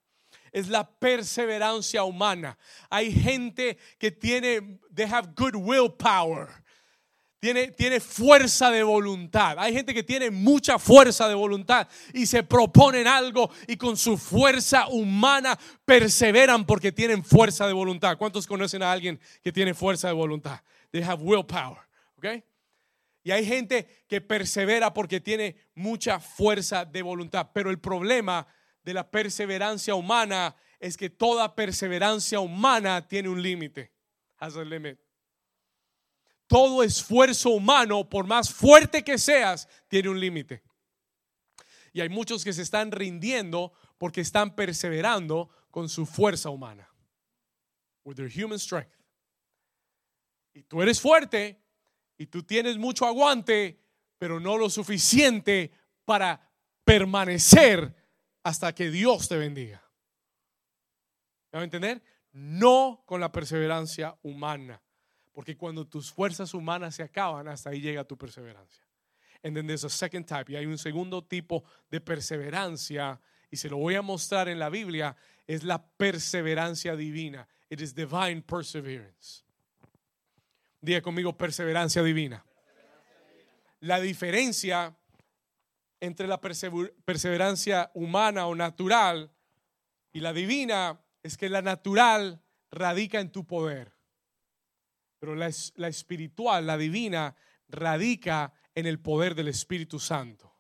Es la perseverancia humana. Hay gente que tiene, they have good willpower. Tiene, tiene fuerza de voluntad. Hay gente que tiene mucha fuerza de voluntad y se proponen algo y con su fuerza humana perseveran porque tienen fuerza de voluntad. ¿Cuántos conocen a alguien que tiene fuerza de voluntad? They have willpower. ¿Ok? Y hay gente que persevera porque tiene mucha fuerza de voluntad. Pero el problema de la perseverancia humana es que toda perseverancia humana tiene un límite. Has a limit. Todo esfuerzo humano, por más fuerte que seas, tiene un límite. Y hay muchos que se están rindiendo porque están perseverando con su fuerza humana. With their human strength y tú eres fuerte y tú tienes mucho aguante, pero no lo suficiente para permanecer hasta que Dios te bendiga. ¿Me a entender? No con la perseverancia humana, porque cuando tus fuerzas humanas se acaban, hasta ahí llega tu perseverancia. And second type, y hay un segundo tipo de perseverancia, y se lo voy a mostrar en la Biblia, es la perseverancia divina. It is divine perseverance. Diga conmigo perseverancia divina. La diferencia entre la perseverancia humana o natural y la divina es que la natural radica en tu poder, pero la, la espiritual, la divina, radica en el poder del Espíritu Santo.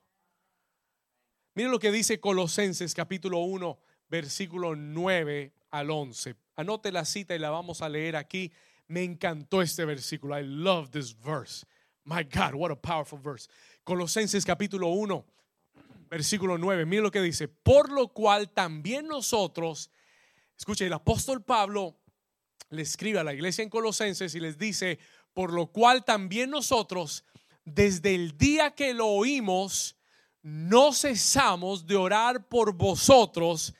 Miren lo que dice Colosenses capítulo 1, versículo 9 al 11. Anote la cita y la vamos a leer aquí me encantó este versículo. I love this verse. My God, what a powerful verse. Colosenses capítulo 1, versículo 9. Mire lo que dice. Por lo cual también nosotros, escuche, el apóstol Pablo le escribe a la iglesia en Colosenses y les dice, por lo cual también nosotros, desde el día que lo oímos, no cesamos de orar por vosotros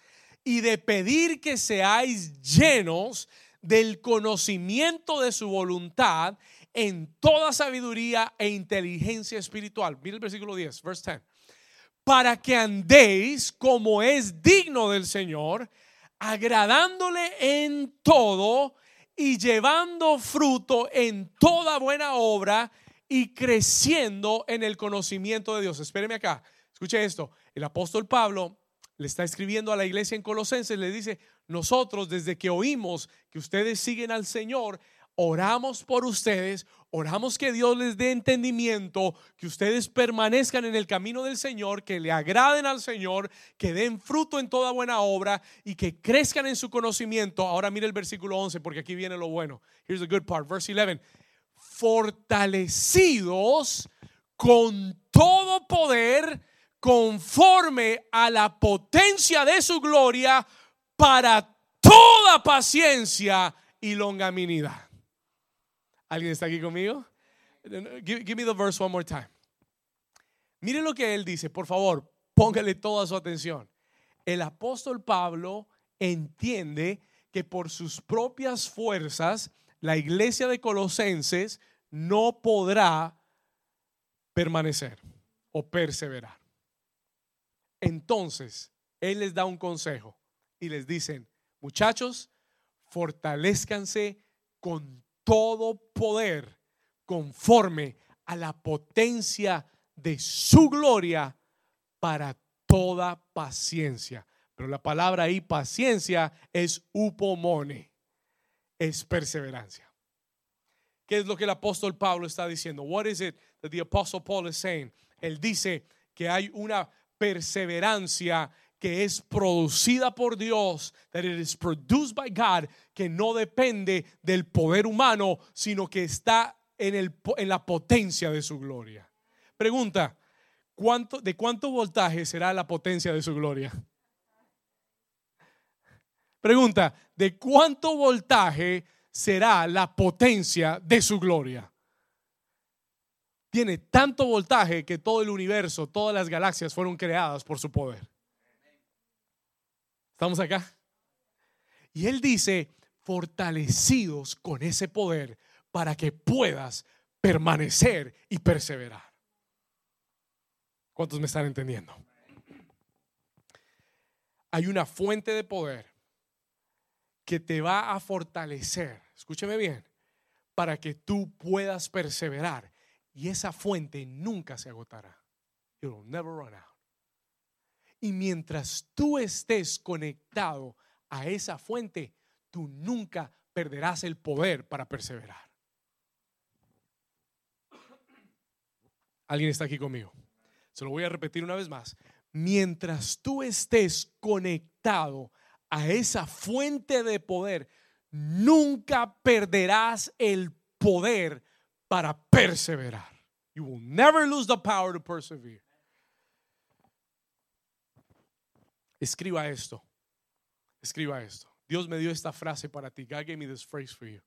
y de pedir que seáis llenos del conocimiento de su voluntad en toda sabiduría e inteligencia espiritual. Mira el versículo 10, verse 10. Para que andéis como es digno del Señor, agradándole en todo y llevando fruto en toda buena obra y creciendo en el conocimiento de Dios. Espéreme acá, escuche esto. El apóstol Pablo le está escribiendo a la iglesia en Colosenses, le dice, nosotros desde que oímos que ustedes siguen al Señor, oramos por ustedes, oramos que Dios les dé entendimiento, que ustedes permanezcan en el camino del Señor, que le agraden al Señor, que den fruto en toda buena obra y que crezcan en su conocimiento. Ahora mire el versículo 11 porque aquí viene lo bueno. Here's the good part, verse 11. Fortalecidos con todo poder conforme a la potencia de su gloria para toda paciencia y longanimidad. ¿Alguien está aquí conmigo? Give, me the verse one more time. Miren lo que él dice, por favor, póngale toda su atención. El apóstol Pablo entiende que por sus propias fuerzas la iglesia de Colosenses no podrá permanecer o perseverar. Entonces, Él les da un consejo y les dicen, muchachos, fortalezcanse con todo poder conforme a la potencia de su gloria para toda paciencia. Pero la palabra ahí, paciencia, es upomone, es perseverancia. ¿Qué es lo que el apóstol Pablo está diciendo? What is it that the apostle Paul is saying? Él dice que hay una perseverancia que es producida por Dios, that it is produced by God, que no depende del poder humano, sino que está en, el, en la potencia de su gloria. Pregunta, ¿cuánto, ¿de cuánto voltaje será la potencia de su gloria? Pregunta, ¿de cuánto voltaje será la potencia de su gloria? tiene tanto voltaje que todo el universo, todas las galaxias fueron creadas por su poder. ¿Estamos acá? Y él dice, fortalecidos con ese poder para que puedas permanecer y perseverar. ¿Cuántos me están entendiendo? Hay una fuente de poder que te va a fortalecer, escúcheme bien, para que tú puedas perseverar y esa fuente nunca se agotará. It will never run out. Y mientras tú estés conectado a esa fuente, tú nunca perderás el poder para perseverar. ¿Alguien está aquí conmigo? Se lo voy a repetir una vez más. Mientras tú estés conectado a esa fuente de poder, nunca perderás el poder para perseverar. You will never lose the power to persevere. Escriba esto. Escriba esto. Dios me dio esta frase para ti. God gave me this phrase for you.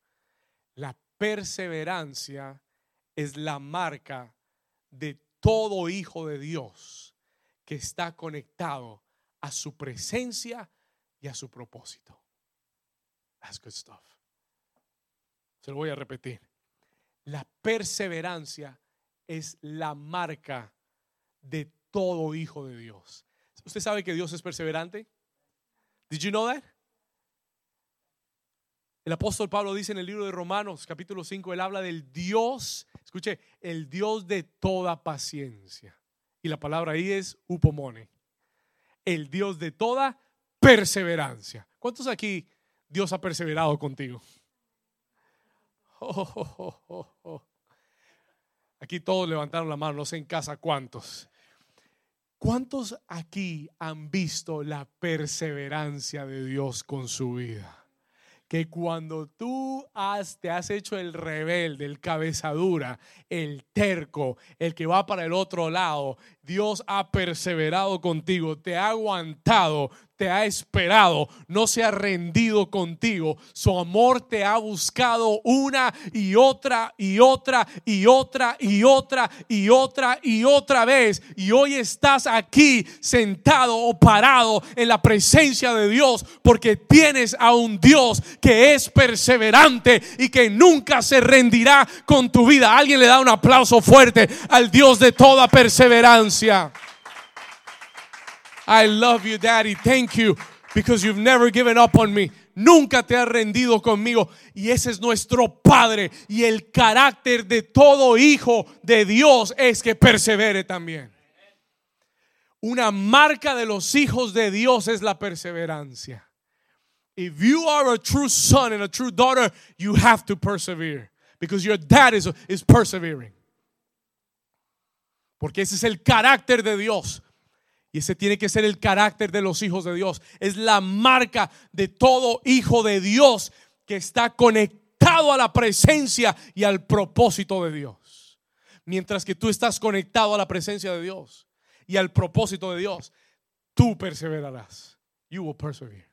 La perseverancia es la marca de todo hijo de Dios que está conectado a su presencia y a su propósito. That's good stuff. Se lo voy a repetir. La perseverancia es la marca de todo hijo de Dios. ¿Usted sabe que Dios es perseverante? Did you know that? El apóstol Pablo dice en el libro de Romanos, capítulo 5, él habla del Dios, escuche, el Dios de toda paciencia. Y la palabra ahí es upomone. El Dios de toda perseverancia. ¿Cuántos aquí Dios ha perseverado contigo? Aquí todos levantaron la mano, no sé en casa cuántos. ¿Cuántos aquí han visto la perseverancia de Dios con su vida? que cuando tú has, te has hecho el rebelde, el cabezadura, el terco, el que va para el otro lado, Dios ha perseverado contigo, te ha aguantado, te ha esperado, no se ha rendido contigo. Su amor te ha buscado una y otra y otra y otra y otra y otra y otra vez. Y hoy estás aquí sentado o parado en la presencia de Dios porque tienes a un Dios que es perseverante y que nunca se rendirá con tu vida. Alguien le da un aplauso fuerte al Dios de toda perseverancia. I love you, Daddy. Thank you because you've never given up on me. Nunca te has rendido conmigo. Y ese es nuestro Padre. Y el carácter de todo hijo de Dios es que persevere también. Una marca de los hijos de Dios es la perseverancia. If you are a true son and a true daughter, you have to persevere because your dad is, is persevering. Porque ese es el carácter de Dios. Y ese tiene que ser el carácter de los hijos de Dios. Es la marca de todo hijo de Dios que está conectado a la presencia y al propósito de Dios. Mientras que tú estás conectado a la presencia de Dios y al propósito de Dios, tú perseverarás. You will persevere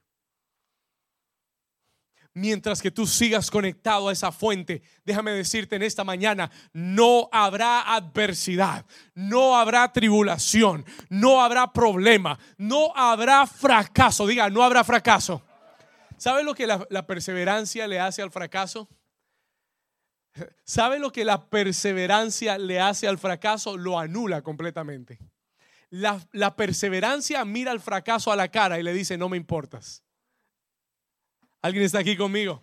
mientras que tú sigas conectado a esa fuente, déjame decirte en esta mañana, no habrá adversidad, no habrá tribulación, no habrá problema, no habrá fracaso. Diga, no habrá fracaso. ¿Sabe lo que la, perseverancia le hace al fracaso? ¿Sabe lo que la perseverancia le hace al fracaso? Lo anula completamente. La, perseverancia mira al fracaso a la cara y le dice, no me importas. ¿Alguien está aquí conmigo?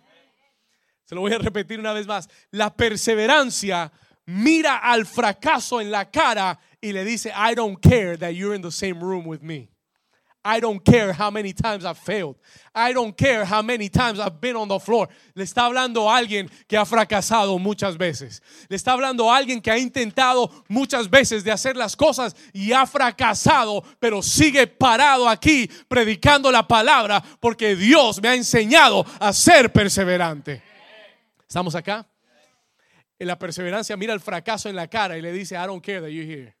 Se lo voy a repetir una vez más. La perseverancia mira al fracaso en la cara y le dice, I don't care that you're in the same room with me. I don't care how many times I've failed. I don't care how many times I've been on the floor. Le está hablando a alguien que ha fracasado muchas veces. Le está hablando a alguien que ha intentado muchas veces de hacer las cosas y ha fracasado, pero sigue parado aquí predicando la palabra porque Dios me ha enseñado a ser perseverante. ¿Estamos acá? En la perseverancia mira el fracaso en la cara y le dice, I don't care that you're here.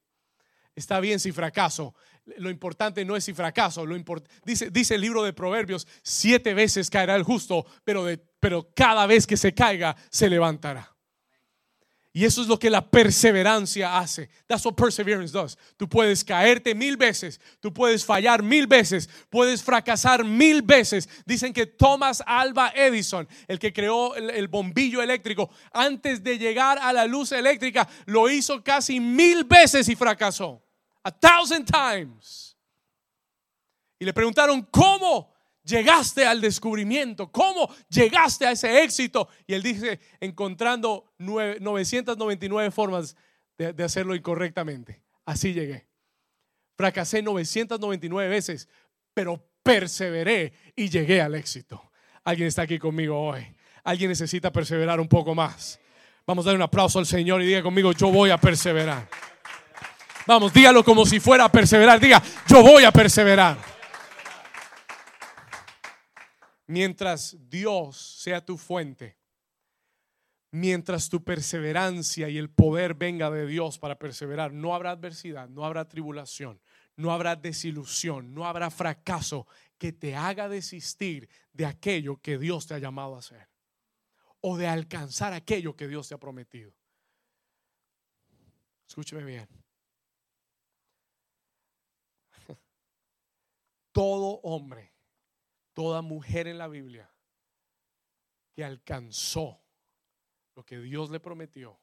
Está bien si fracaso, lo importante no es si fracaso, lo dice, dice el libro de Proverbios, siete veces caerá el justo, pero, de, pero cada vez que se caiga, se levantará. Y eso es lo que la perseverancia hace. That's what perseverance does. Tú puedes caerte mil veces, tú puedes fallar mil veces, puedes fracasar mil veces. Dicen que Thomas Alba Edison, el que creó el bombillo eléctrico, antes de llegar a la luz eléctrica, lo hizo casi mil veces y fracasó a thousand times. Y le preguntaron, ¿cómo llegaste al descubrimiento? ¿Cómo llegaste a ese éxito? Y él dice, encontrando 999 formas de, hacerlo incorrectamente. Así llegué. Fracasé 999 veces, pero perseveré y llegué al éxito. Alguien está aquí conmigo hoy. Alguien necesita perseverar un poco más. Vamos a dar un aplauso al Señor y diga conmigo, yo voy a perseverar. Vamos, dígalo como si fuera a perseverar. Diga, yo voy a perseverar. Mientras Dios sea tu fuente, mientras tu perseverancia y el poder venga de Dios para perseverar, no habrá adversidad, no habrá tribulación, no habrá desilusión, no habrá fracaso que te haga desistir de aquello que Dios te ha llamado a hacer o de alcanzar aquello que Dios te ha prometido. Escúcheme bien. Todo hombre, toda mujer en la Biblia que alcanzó lo que Dios le prometió,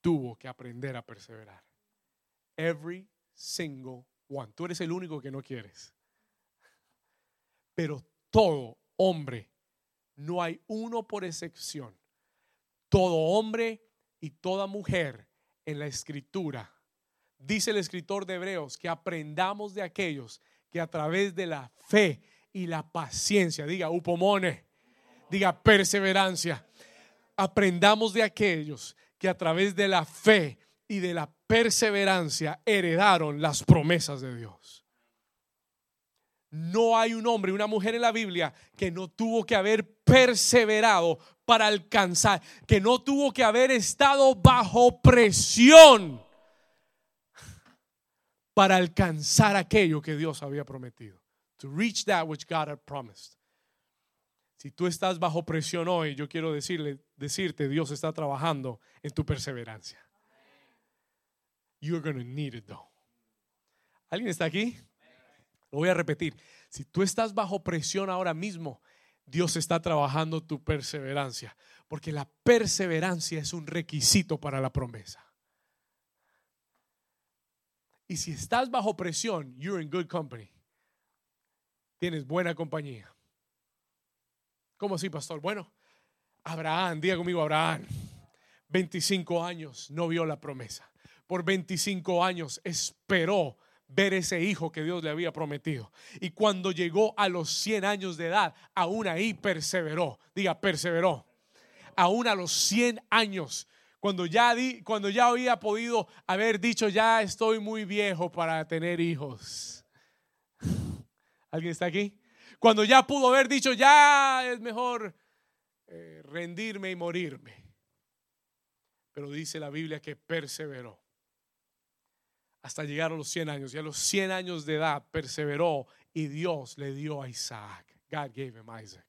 tuvo que aprender a perseverar. Every single one. Tú eres el único que no quieres. Pero todo hombre, no hay uno por excepción. Todo hombre y toda mujer en la escritura. Dice el escritor de Hebreos que aprendamos de aquellos que a través de la fe y la paciencia, diga upomone, diga perseverancia, aprendamos de aquellos que a través de la fe y de la perseverancia heredaron las promesas de Dios. No hay un hombre y una mujer en la Biblia que no tuvo que haber perseverado para alcanzar, que no tuvo que haber estado bajo presión para alcanzar aquello que Dios había prometido. To reach that which God had promised. Si tú estás bajo presión hoy, yo quiero decirle, decirte, Dios está trabajando en tu perseverancia. You're going to need it though. ¿Alguien está aquí? Lo voy a repetir. Si tú estás bajo presión ahora mismo, Dios está trabajando tu perseverancia, porque la perseverancia es un requisito para la promesa. Y si estás bajo presión, you're in good company. Tienes buena compañía. ¿Cómo así, pastor? Bueno, Abraham, diga conmigo, Abraham, 25 años no vio la promesa. Por 25 años esperó ver ese hijo que Dios le había prometido. Y cuando llegó a los 100 años de edad, aún ahí perseveró. Diga, perseveró. Aún a los 100 años, cuando ya, di, cuando ya había podido haber dicho, ya estoy muy viejo para tener hijos. ¿Alguien está aquí? Cuando ya pudo haber dicho, ya es mejor eh, rendirme y morirme. Pero dice la Biblia que perseveró hasta llegar a los 100 años. Y a los 100 años de edad perseveró y Dios le dio a Isaac. God gave him Isaac.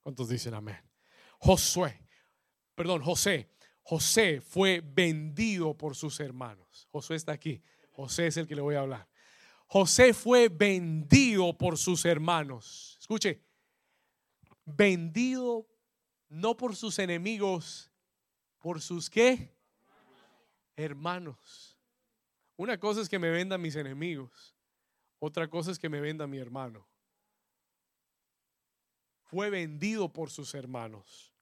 ¿Cuántos dicen amén? Josué, perdón, José. José fue vendido por sus hermanos. José está aquí. José es el que le voy a hablar. José fue vendido por sus hermanos. Escuche, vendido no por sus enemigos, por sus qué? Hermanos. Una cosa es que me vendan mis enemigos, otra cosa es que me venda mi hermano. Fue vendido por sus hermanos.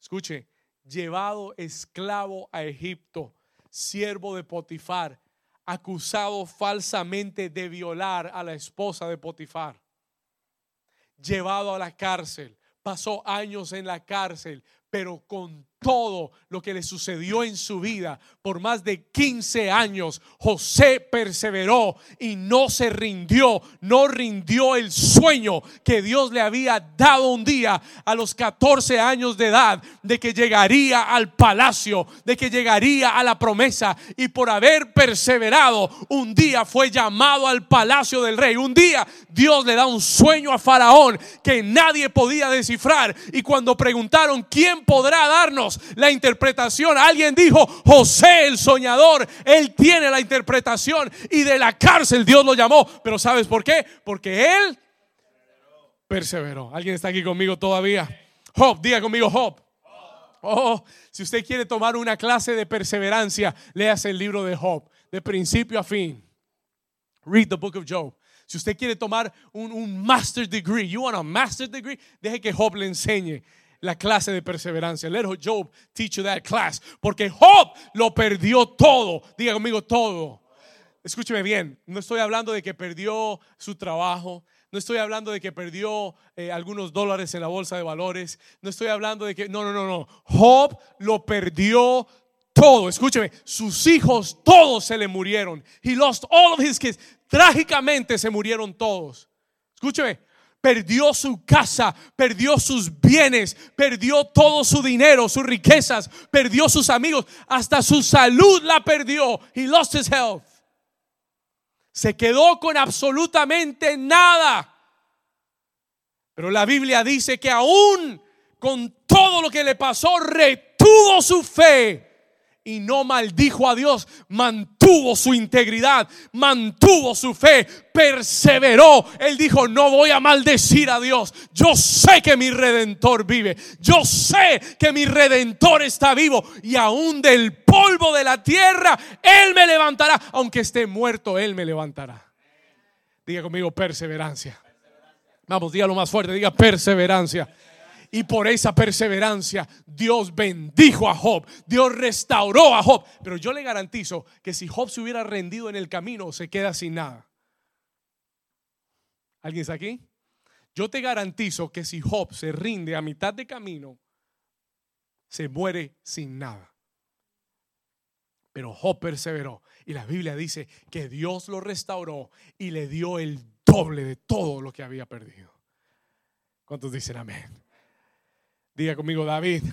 Escuche, llevado esclavo a Egipto, siervo de Potifar, acusado falsamente de violar a la esposa de Potifar, llevado a la cárcel, pasó años en la cárcel, pero con todo lo que le sucedió en su vida por más de 15 años, José perseveró y no se rindió, no rindió el sueño que Dios le había dado un día a los 14 años de edad de que llegaría al palacio, de que llegaría a la promesa y por haber perseverado, un día fue llamado al palacio del rey. Un día Dios le da un sueño a Faraón que nadie podía descifrar y cuando preguntaron quién podrá darnos la interpretación. Alguien dijo, José el soñador, él tiene la interpretación y de la cárcel Dios lo llamó. Pero ¿sabes por qué? Porque él perseveró. ¿Alguien está aquí conmigo todavía? Job, diga conmigo Job. Oh, si usted quiere tomar una clase de perseverancia, léase el libro de Job, de principio a fin. Read the book of Job. Si usted quiere tomar un, un master's degree, you want a master's degree, deje que Job le enseñe la clase de perseverancia. Let Job teach you that class. Porque Job lo perdió todo. Diga conmigo todo. Escúcheme bien, no estoy hablando de que perdió su trabajo, no estoy hablando de que perdió eh, algunos dólares en la bolsa de valores, no estoy hablando de que, no, no, no, no. Job lo perdió todo. Escúcheme, sus hijos todos se le murieron. He lost all of his kids. Trágicamente se murieron todos. Escúcheme, perdió su casa, perdió sus bienes, perdió todo su dinero, sus riquezas, perdió sus amigos, hasta su salud la perdió. He lost his health. Se quedó con absolutamente nada. Pero la Biblia dice que aún con todo lo que le pasó, retuvo su fe y no maldijo a Dios, mantuvo su integridad, mantuvo su fe, perseveró. Él dijo, no voy a maldecir a Dios. Yo sé que mi redentor vive. Yo sé que mi redentor está vivo. Y aún del polvo de la tierra, Él me levantará. Aunque esté muerto, Él me levantará. Diga conmigo perseverancia. Vamos, dígalo más fuerte, diga perseverancia. Y por esa perseverancia Dios bendijo a Job, Dios restauró a Job. Pero yo le garantizo que si Job se hubiera rendido en el camino, se queda sin nada. ¿Alguien está aquí? Yo te garantizo que si Job se rinde a mitad de camino, se muere sin nada. Pero Job perseveró y la Biblia dice que Dios lo restauró y le dio el doble de todo lo que había perdido. ¿Cuántos dicen amén? Diga conmigo, David.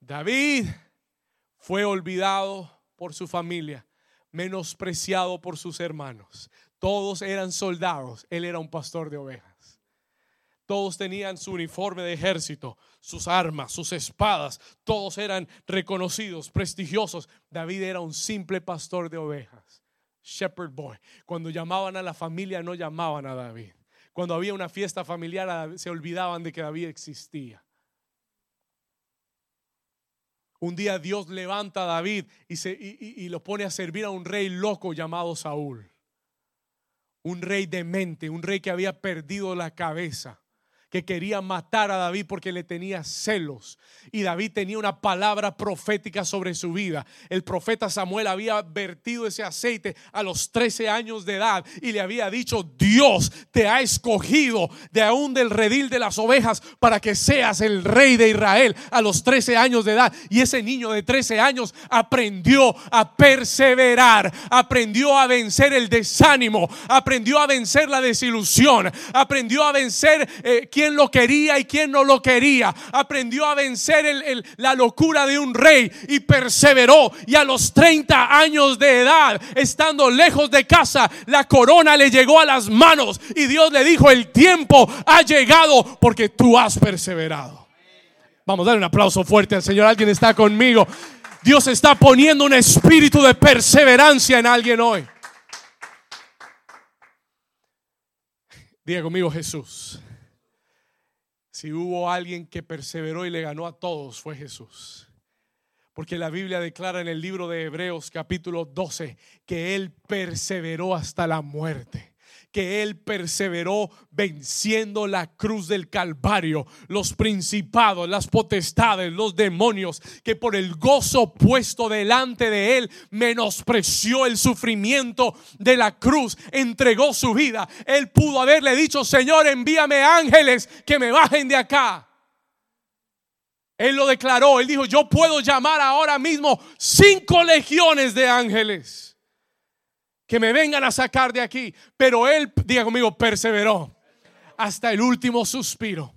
David fue olvidado por su familia, menospreciado por sus hermanos. Todos eran soldados, él era un pastor de ovejas. Todos tenían su uniforme de ejército, sus armas, sus espadas, todos eran reconocidos, prestigiosos. David era un simple pastor de ovejas, shepherd boy. Cuando llamaban a la familia no llamaban a David. Cuando había una fiesta familiar se olvidaban de que David existía. Un día Dios levanta a David y, se, y, lo pone a servir a un rey loco llamado Saúl. Un rey demente, un rey que había perdido la cabeza que quería matar a David porque le tenía celos. Y David tenía una palabra profética sobre su vida. El profeta Samuel había vertido ese aceite a los 13 años de edad y le había dicho, Dios te ha escogido de aún del redil de las ovejas para que seas el rey de Israel a los 13 años de edad. Y ese niño de 13 años aprendió a perseverar, aprendió a vencer el desánimo, aprendió a vencer la desilusión, aprendió a vencer... Eh, quién lo quería y quién no lo quería. Aprendió a vencer la locura de un rey y perseveró. Y a los 30 años de edad, estando lejos de casa, la corona le llegó a las manos y Dios le dijo, el tiempo ha llegado porque tú has perseverado. Vamos a dar un aplauso fuerte al Señor. Alguien está conmigo. Dios está poniendo un espíritu de perseverancia en alguien hoy. Diga conmigo Jesús. Si hubo alguien que perseveró y le ganó a todos, fue Jesús. Porque la Biblia declara en el libro de Hebreos capítulo 12 que Él perseveró hasta la muerte que él perseveró venciendo la cruz del Calvario, los principados, las potestades, los demonios, que por el gozo puesto delante de él menospreció el sufrimiento de la cruz, entregó su vida. Él pudo haberle dicho, Señor, envíame ángeles que me bajen de acá. Él lo declaró, él dijo, yo puedo llamar ahora mismo cinco legiones de ángeles que me vengan a sacar de aquí. Pero él, diga conmigo, perseveró hasta el último suspiro.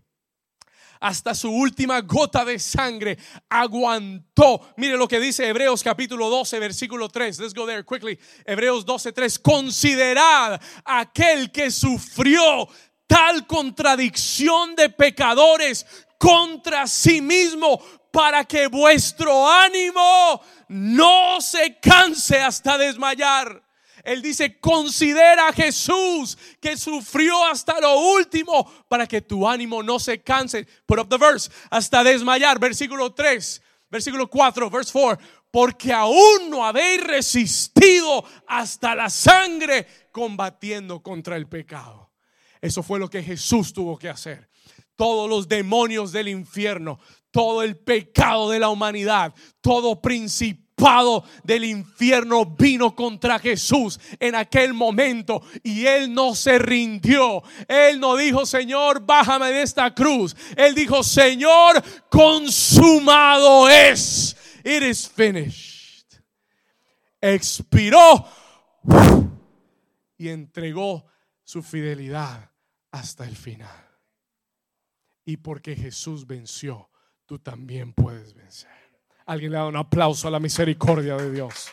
Hasta su última gota de sangre aguantó. Mire lo que dice Hebreos capítulo 12, versículo 3. Let's go there quickly. Hebreos 12, 3. Considerad aquel que sufrió tal contradicción de pecadores contra sí mismo para que vuestro ánimo no se canse hasta desmayar. Él dice, considera a Jesús que sufrió hasta lo último para que tu ánimo no se canse. Put up the verse, hasta desmayar. Versículo 3, versículo 4, verse 4. Porque aún no habéis resistido hasta la sangre combatiendo contra el pecado. Eso fue lo que Jesús tuvo que hacer. Todos los demonios del infierno, todo el pecado de la humanidad, todo principio del infierno vino contra Jesús en aquel momento y él no se rindió. Él no dijo, Señor, bájame de esta cruz. Él dijo, Señor, consumado es. It is finished. Expiró y entregó su fidelidad hasta el final. Y porque Jesús venció, tú también puedes vencer. Alguien le da un aplauso a la misericordia de Dios.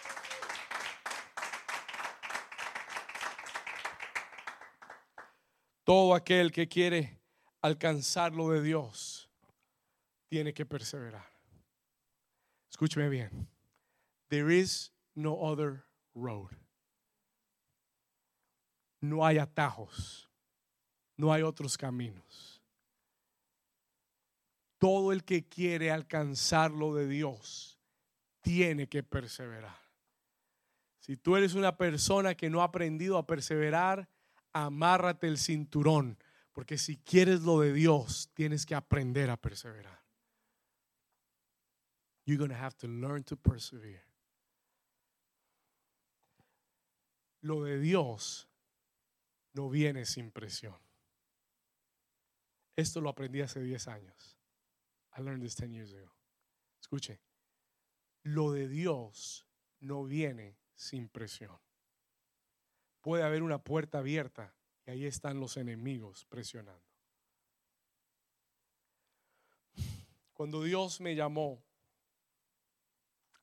Todo aquel que quiere alcanzar lo de Dios tiene que perseverar. Escúcheme bien. There is no other road. No hay atajos. No hay otros caminos todo el que quiere alcanzar lo de Dios tiene que perseverar. Si tú eres una persona que no ha aprendido a perseverar, amárrate el cinturón, porque si quieres lo de Dios, tienes que aprender a perseverar. You're going to have to learn to persevere. Lo de Dios no viene sin presión. Esto lo aprendí hace 10 años. I learned this 10 years ago. Escuche, lo de Dios no viene sin presión. Puede haber una puerta abierta y ahí están los enemigos presionando. Cuando Dios me llamó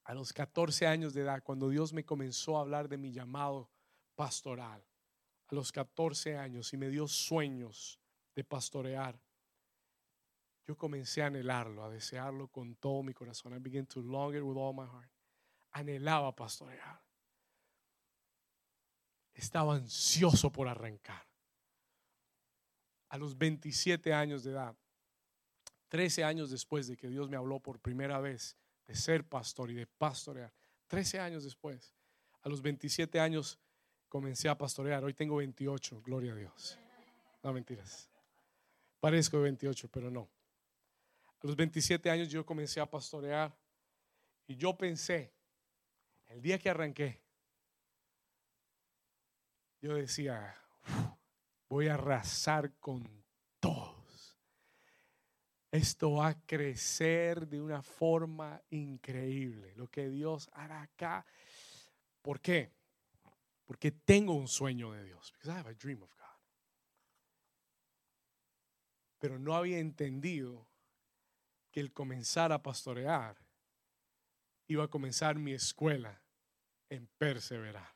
a los 14 años de edad, cuando Dios me comenzó a hablar de mi llamado pastoral, a los 14 años y me dio sueños de pastorear, yo comencé a anhelarlo, a desearlo con todo mi corazón. I began to long it with all my heart. Anhelaba pastorear. Estaba ansioso por arrancar. A los 27 años de edad, 13 años después de que Dios me habló por primera vez de ser pastor y de pastorear, 13 años después, a los 27 años comencé a pastorear. Hoy tengo 28, gloria a Dios. No mentiras. Parezco de 28, pero no. A los 27 años yo comencé a pastorear y yo pensé, el día que arranqué, yo decía, voy a arrasar con todos. Esto va a crecer de una forma increíble. Lo que Dios hará acá. ¿Por qué? Porque tengo un sueño de Dios. Because I have a dream of God. Pero no había entendido que el comenzar a pastorear iba a comenzar mi escuela en perseverar.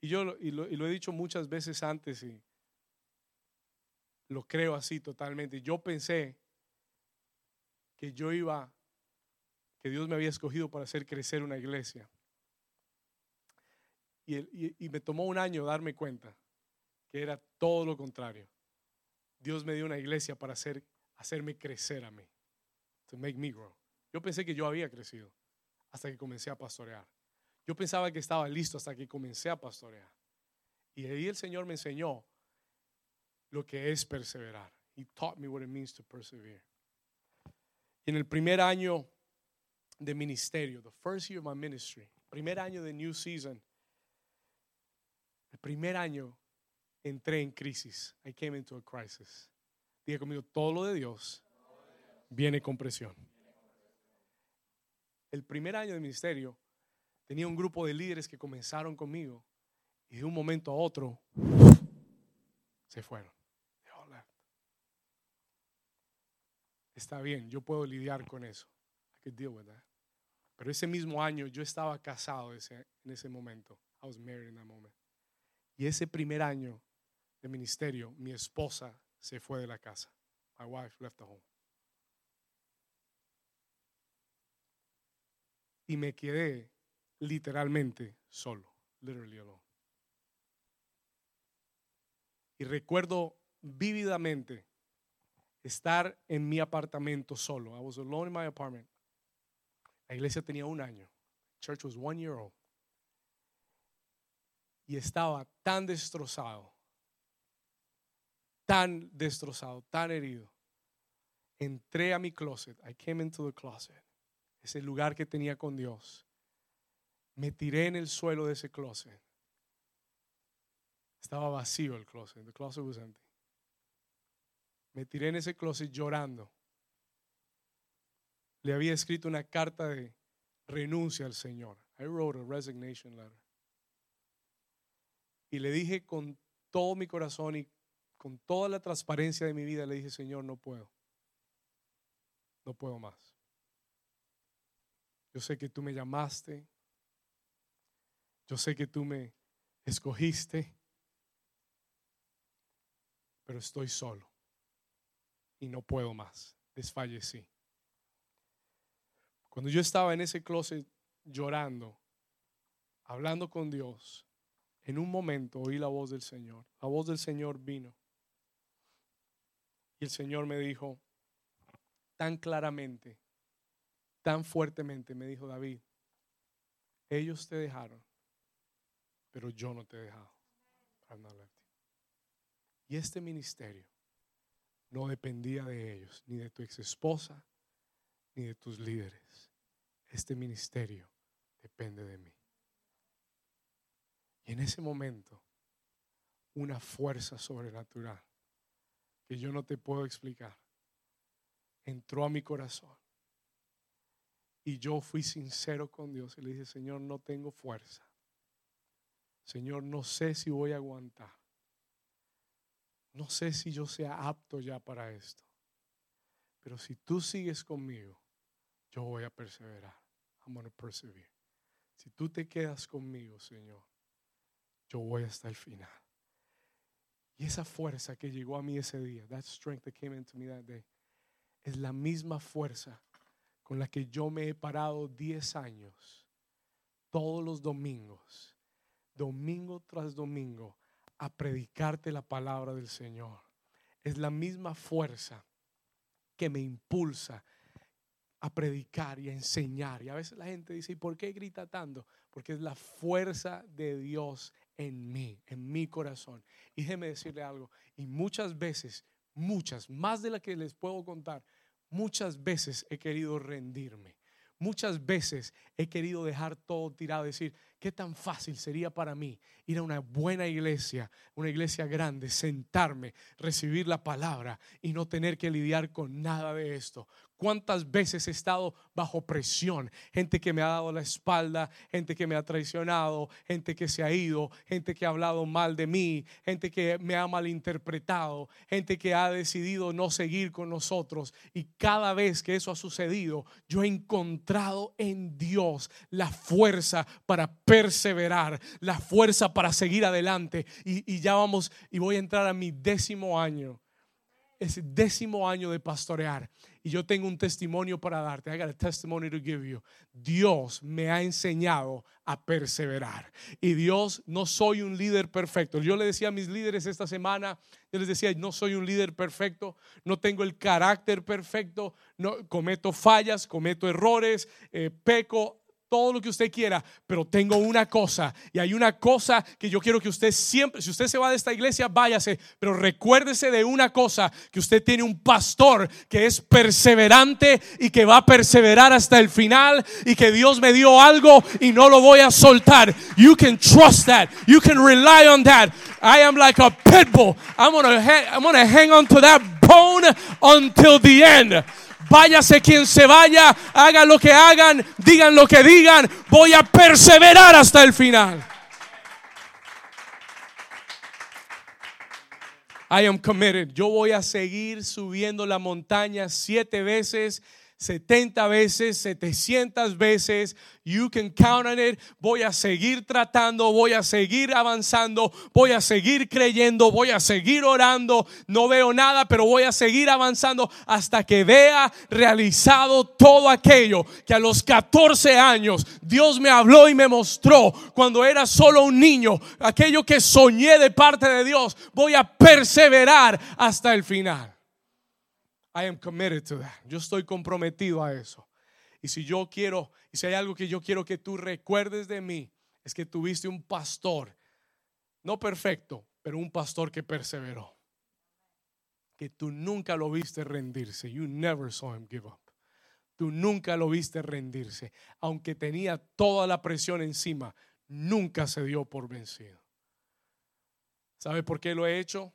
Y yo y lo, y lo he dicho muchas veces antes y lo creo así totalmente. Yo pensé que yo iba, que Dios me había escogido para hacer crecer una iglesia. Y, y, y me tomó un año darme cuenta que era todo lo contrario. Dios me dio una iglesia para hacer, hacerme crecer a mí. To make me grow. Yo pensé que yo había crecido hasta que comencé a pastorear. Yo pensaba que estaba listo hasta que comencé a pastorear. Y ahí el Señor me enseñó lo que es perseverar. He taught me what it means to persevere. En el primer año de ministerio, the first year of my ministry, primer año de New Season, el primer año entré en crisis. I came into a crisis. Diga conmigo, todo lo de Dios viene con presión. El primer año de ministerio tenía un grupo de líderes que comenzaron conmigo y de un momento a otro se fueron. Está bien, yo puedo lidiar con eso. I could deal with that. Pero ese mismo año yo estaba casado ese, en ese momento. I was married in that moment. Y ese primer año de ministerio, mi esposa se fue de la casa. My wife left the home. Y me quedé literalmente solo, literally alone. Y recuerdo vívidamente estar en mi apartamento solo. I was alone in my apartment. La iglesia tenía un año. Church was one year old. Y estaba tan destrozado tan destrozado, tan herido. Entré a mi closet. I came into the closet. Ese lugar que tenía con Dios. Me tiré en el suelo de ese closet. Estaba vacío el closet. The closet was empty. Me tiré en ese closet llorando. Le había escrito una carta de renuncia al Señor. I wrote a resignation letter. Y le dije con todo mi corazón y con toda la transparencia de mi vida le dije, Señor, no puedo. No puedo más. Yo sé que tú me llamaste. Yo sé que tú me escogiste. Pero estoy solo. Y no puedo más. Desfallecí. Cuando yo estaba en ese closet llorando, hablando con Dios, en un momento oí la voz del Señor. La voz del Señor vino y el Señor me dijo tan claramente, tan fuertemente, me dijo David, ellos te dejaron, pero yo no te he dejado. Y este ministerio no dependía de ellos, ni de tu ex esposa, ni de tus líderes. Este ministerio depende de mí. Y en ese momento, una fuerza sobrenatural que yo no te puedo explicar, entró a mi corazón. Y yo fui sincero con Dios y le dije, Señor, no tengo fuerza. Señor, no sé si voy a aguantar. No sé si yo sea apto ya para esto. Pero si tú sigues conmigo, yo voy a perseverar. I'm going to persevere. Si tú te quedas conmigo, Señor, yo voy hasta el final. Y esa fuerza que llegó a mí ese día, that strength that came into me that day, es la misma fuerza con la que yo me he parado 10 años, todos los domingos, domingo tras domingo, a predicarte la palabra del Señor. Es la misma fuerza que me impulsa a predicar y a enseñar. Y a veces la gente dice, ¿y por qué grita tanto? Porque es la fuerza de Dios en mí, en mi corazón. Y déjeme decirle algo, y muchas veces, muchas, más de las que les puedo contar, muchas veces he querido rendirme. Muchas veces he querido dejar todo tirado, decir, qué tan fácil sería para mí ir a una buena iglesia, una iglesia grande, sentarme, recibir la palabra y no tener que lidiar con nada de esto. ¿Cuántas veces he estado bajo presión? Gente que me ha dado la espalda, gente que me ha traicionado, gente que se ha ido, gente que ha hablado mal de mí, gente que me ha malinterpretado, gente que ha decidido no seguir con nosotros. Y cada vez que eso ha sucedido, yo he encontrado en Dios la fuerza para perseverar, la fuerza para seguir adelante. Y, ya vamos, y voy a entrar a mi décimo año, ese décimo año de pastorear. Y yo tengo un testimonio para darte. I got a testimony to give you. Dios me ha enseñado a perseverar. Y Dios, no soy un líder perfecto. Yo le decía a mis líderes esta semana, yo les decía, no soy un líder perfecto, no tengo el carácter perfecto, no cometo fallas, cometo errores, eh, peco, todo lo que usted quiera, pero tengo una cosa y hay una cosa que yo quiero que usted siempre, si usted se va de esta iglesia, váyase, pero recuérdese de una cosa, que usted tiene un pastor que es perseverante y que va a perseverar hasta el final y que Dios me dio algo y no lo voy a soltar. You can trust that. You can rely on that. I am like a pit bull. I'm gonna, I'm gonna hang on to that bone until the end. Váyase quien se vaya, haga lo que hagan, digan lo que digan, voy a perseverar hasta el final. I am committed. Yo voy a seguir subiendo la montaña siete veces 70 veces, 700 veces. You can count on it. Voy a seguir tratando, voy a seguir avanzando, voy a seguir creyendo, voy a seguir orando. No veo nada, pero voy a seguir avanzando hasta que vea realizado todo aquello que a los 14 años Dios me habló y me mostró cuando era solo un niño. Aquello que soñé de parte de Dios, voy a perseverar hasta el final. I am committed to that. Yo estoy comprometido a eso. Y si yo quiero, y si hay algo que yo quiero que tú recuerdes de mí, es que tuviste un pastor, no perfecto, pero un pastor que perseveró. Que tú nunca lo viste rendirse. You never saw him give up. Tú nunca lo viste rendirse. Aunque tenía toda la presión encima, nunca se dio por vencido. ¿Sabe por qué lo he hecho?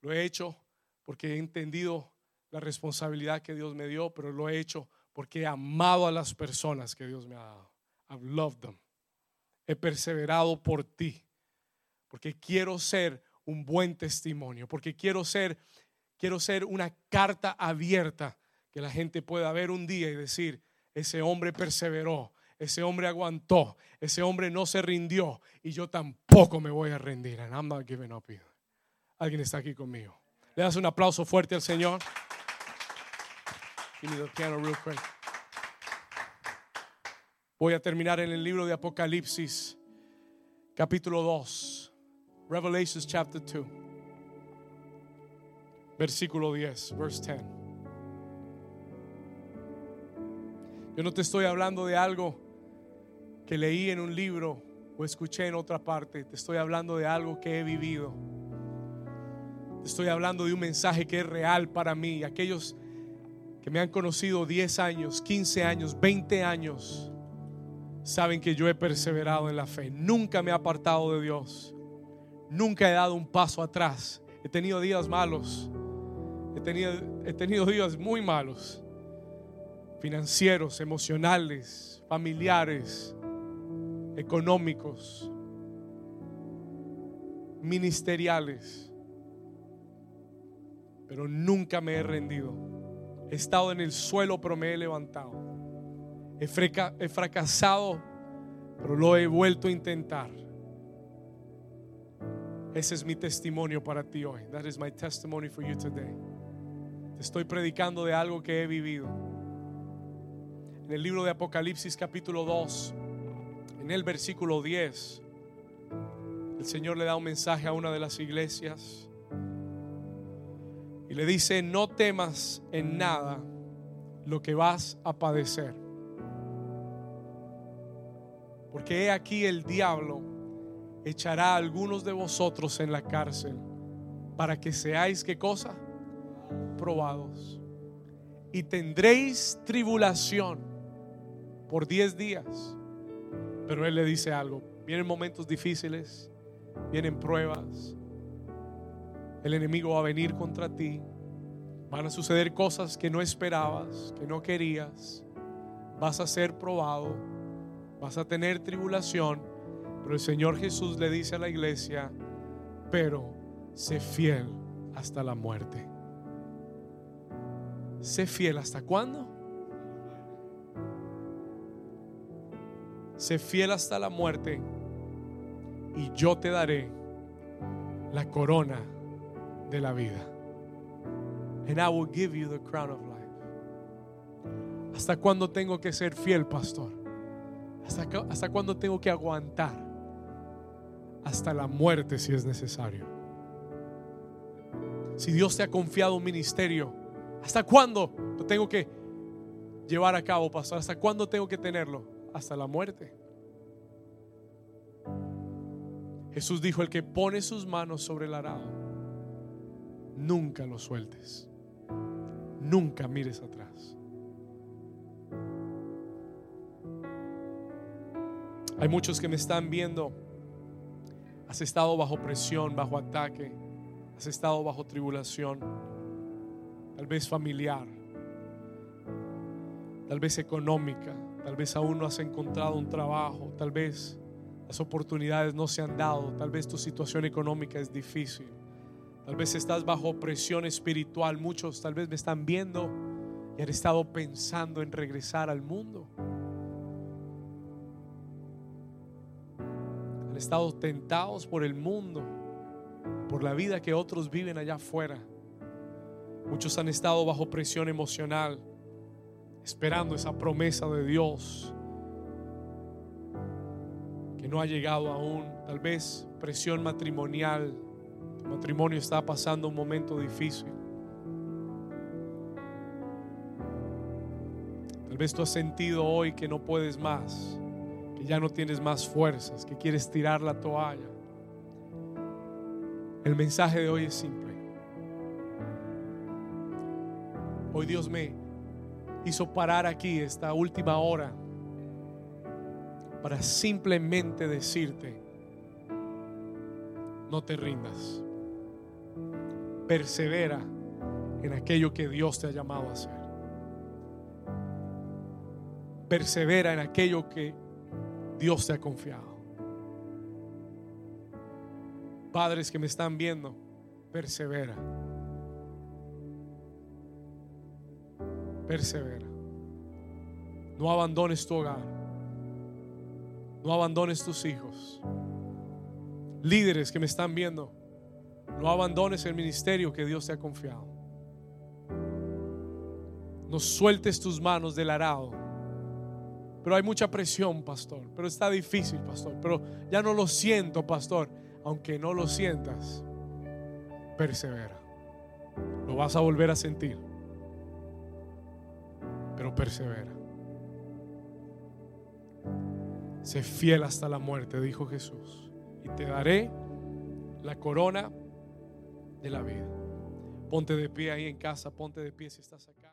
Lo he hecho porque he entendido la responsabilidad que Dios me dio, pero lo he hecho porque he amado a las personas que Dios me ha dado. I've loved them. He perseverado por ti, porque quiero ser un buen testimonio, porque quiero ser quiero ser una carta abierta que la gente pueda ver un día y decir, ese hombre perseveró, ese hombre aguantó, ese hombre no se rindió y yo tampoco me voy a rendir. And I'm not giving up either. Alguien está aquí conmigo. Le das un aplauso fuerte al Señor. Voy a terminar en el libro de Apocalipsis, capítulo 2, Revelations chapter 2, versículo 10, verse 10. Yo no te estoy hablando de algo que leí en un libro o escuché en otra parte, te estoy hablando de algo que he vivido. Te estoy hablando de un mensaje que es real para mí. Aquellos que me han conocido 10 años, 15 años, 20 años, saben que yo he perseverado en la fe. Nunca me he apartado de Dios. Nunca he dado un paso atrás. He tenido días malos. He tenido, he tenido días muy malos. Financieros, emocionales, familiares, económicos, ministeriales. Pero nunca me he rendido. He estado en el suelo, pero me he levantado. He, freca- fracasado, pero lo he vuelto a intentar. Ese es mi testimonio para ti hoy. That is my testimony for you today. Te estoy predicando de algo que he vivido. En el libro de Apocalipsis capítulo 2, en el versículo 10, el Señor le da un mensaje a una de las iglesias le dice, no temas en nada lo que vas a padecer. Porque he aquí el diablo echará a algunos de vosotros en la cárcel para que seáis qué cosa? Probados. Y tendréis tribulación por 10 días. Pero él le dice algo. Vienen momentos difíciles, vienen pruebas. El enemigo va a venir contra ti. Van a suceder cosas que no esperabas, que no querías. Vas a ser probado, vas a tener tribulación. Pero el Señor Jesús le dice a la iglesia, pero sé fiel hasta la muerte. Sé fiel hasta cuándo? Sé fiel hasta la muerte y yo te daré la corona de la vida. And I will give you the crown of life. ¿Hasta cuándo tengo que ser fiel, pastor? ¿Hasta, cu- hasta cuándo tengo que aguantar? Hasta la muerte si es necesario. Si Dios te ha confiado un ministerio, ¿hasta cuándo lo tengo que llevar a cabo, pastor? ¿Hasta cuándo tengo que tenerlo? Hasta la muerte. Jesús dijo, el que pone sus manos sobre el arado, nunca lo sueltes. Nunca mires atrás. Hay muchos que me están viendo. Has estado bajo presión, bajo ataque. Has estado bajo tribulación. Tal vez familiar. Tal vez económica. Tal vez aún no has encontrado un trabajo. Tal vez las oportunidades no se han dado. Tal vez tu situación económica es difícil. Tal vez estás bajo presión espiritual. Muchos tal vez me están viendo y han estado pensando en regresar al mundo. Han estado tentados por el mundo, por la vida que otros viven allá afuera. Muchos han estado bajo presión emocional, esperando esa promesa de Dios que no ha llegado aún. Tal vez presión matrimonial. Matrimonio está pasando un momento difícil. Tal vez tú has sentido hoy que no puedes más, que ya no tienes más fuerzas, que quieres tirar la toalla. El mensaje de hoy es simple. Hoy Dios me hizo parar aquí esta última hora para simplemente decirte, no te rindas. Persevera en aquello que Dios te ha llamado a hacer. Persevera en aquello que Dios te ha confiado. Padres que me están viendo, persevera. Persevera. No abandones tu hogar. No abandones tus hijos. Líderes que me están viendo, no abandones el ministerio que Dios te ha confiado. No sueltes tus manos del arado. Pero hay mucha presión, pastor. Pero está difícil, pastor. Pero ya no lo siento, pastor. Aunque no lo sientas, persevera. Lo vas a volver a sentir. Pero persevera. Sé fiel hasta la muerte, dijo Jesús. Y te daré la corona de la vida. Ponte de pie ahí en casa, ponte de pie si estás acá.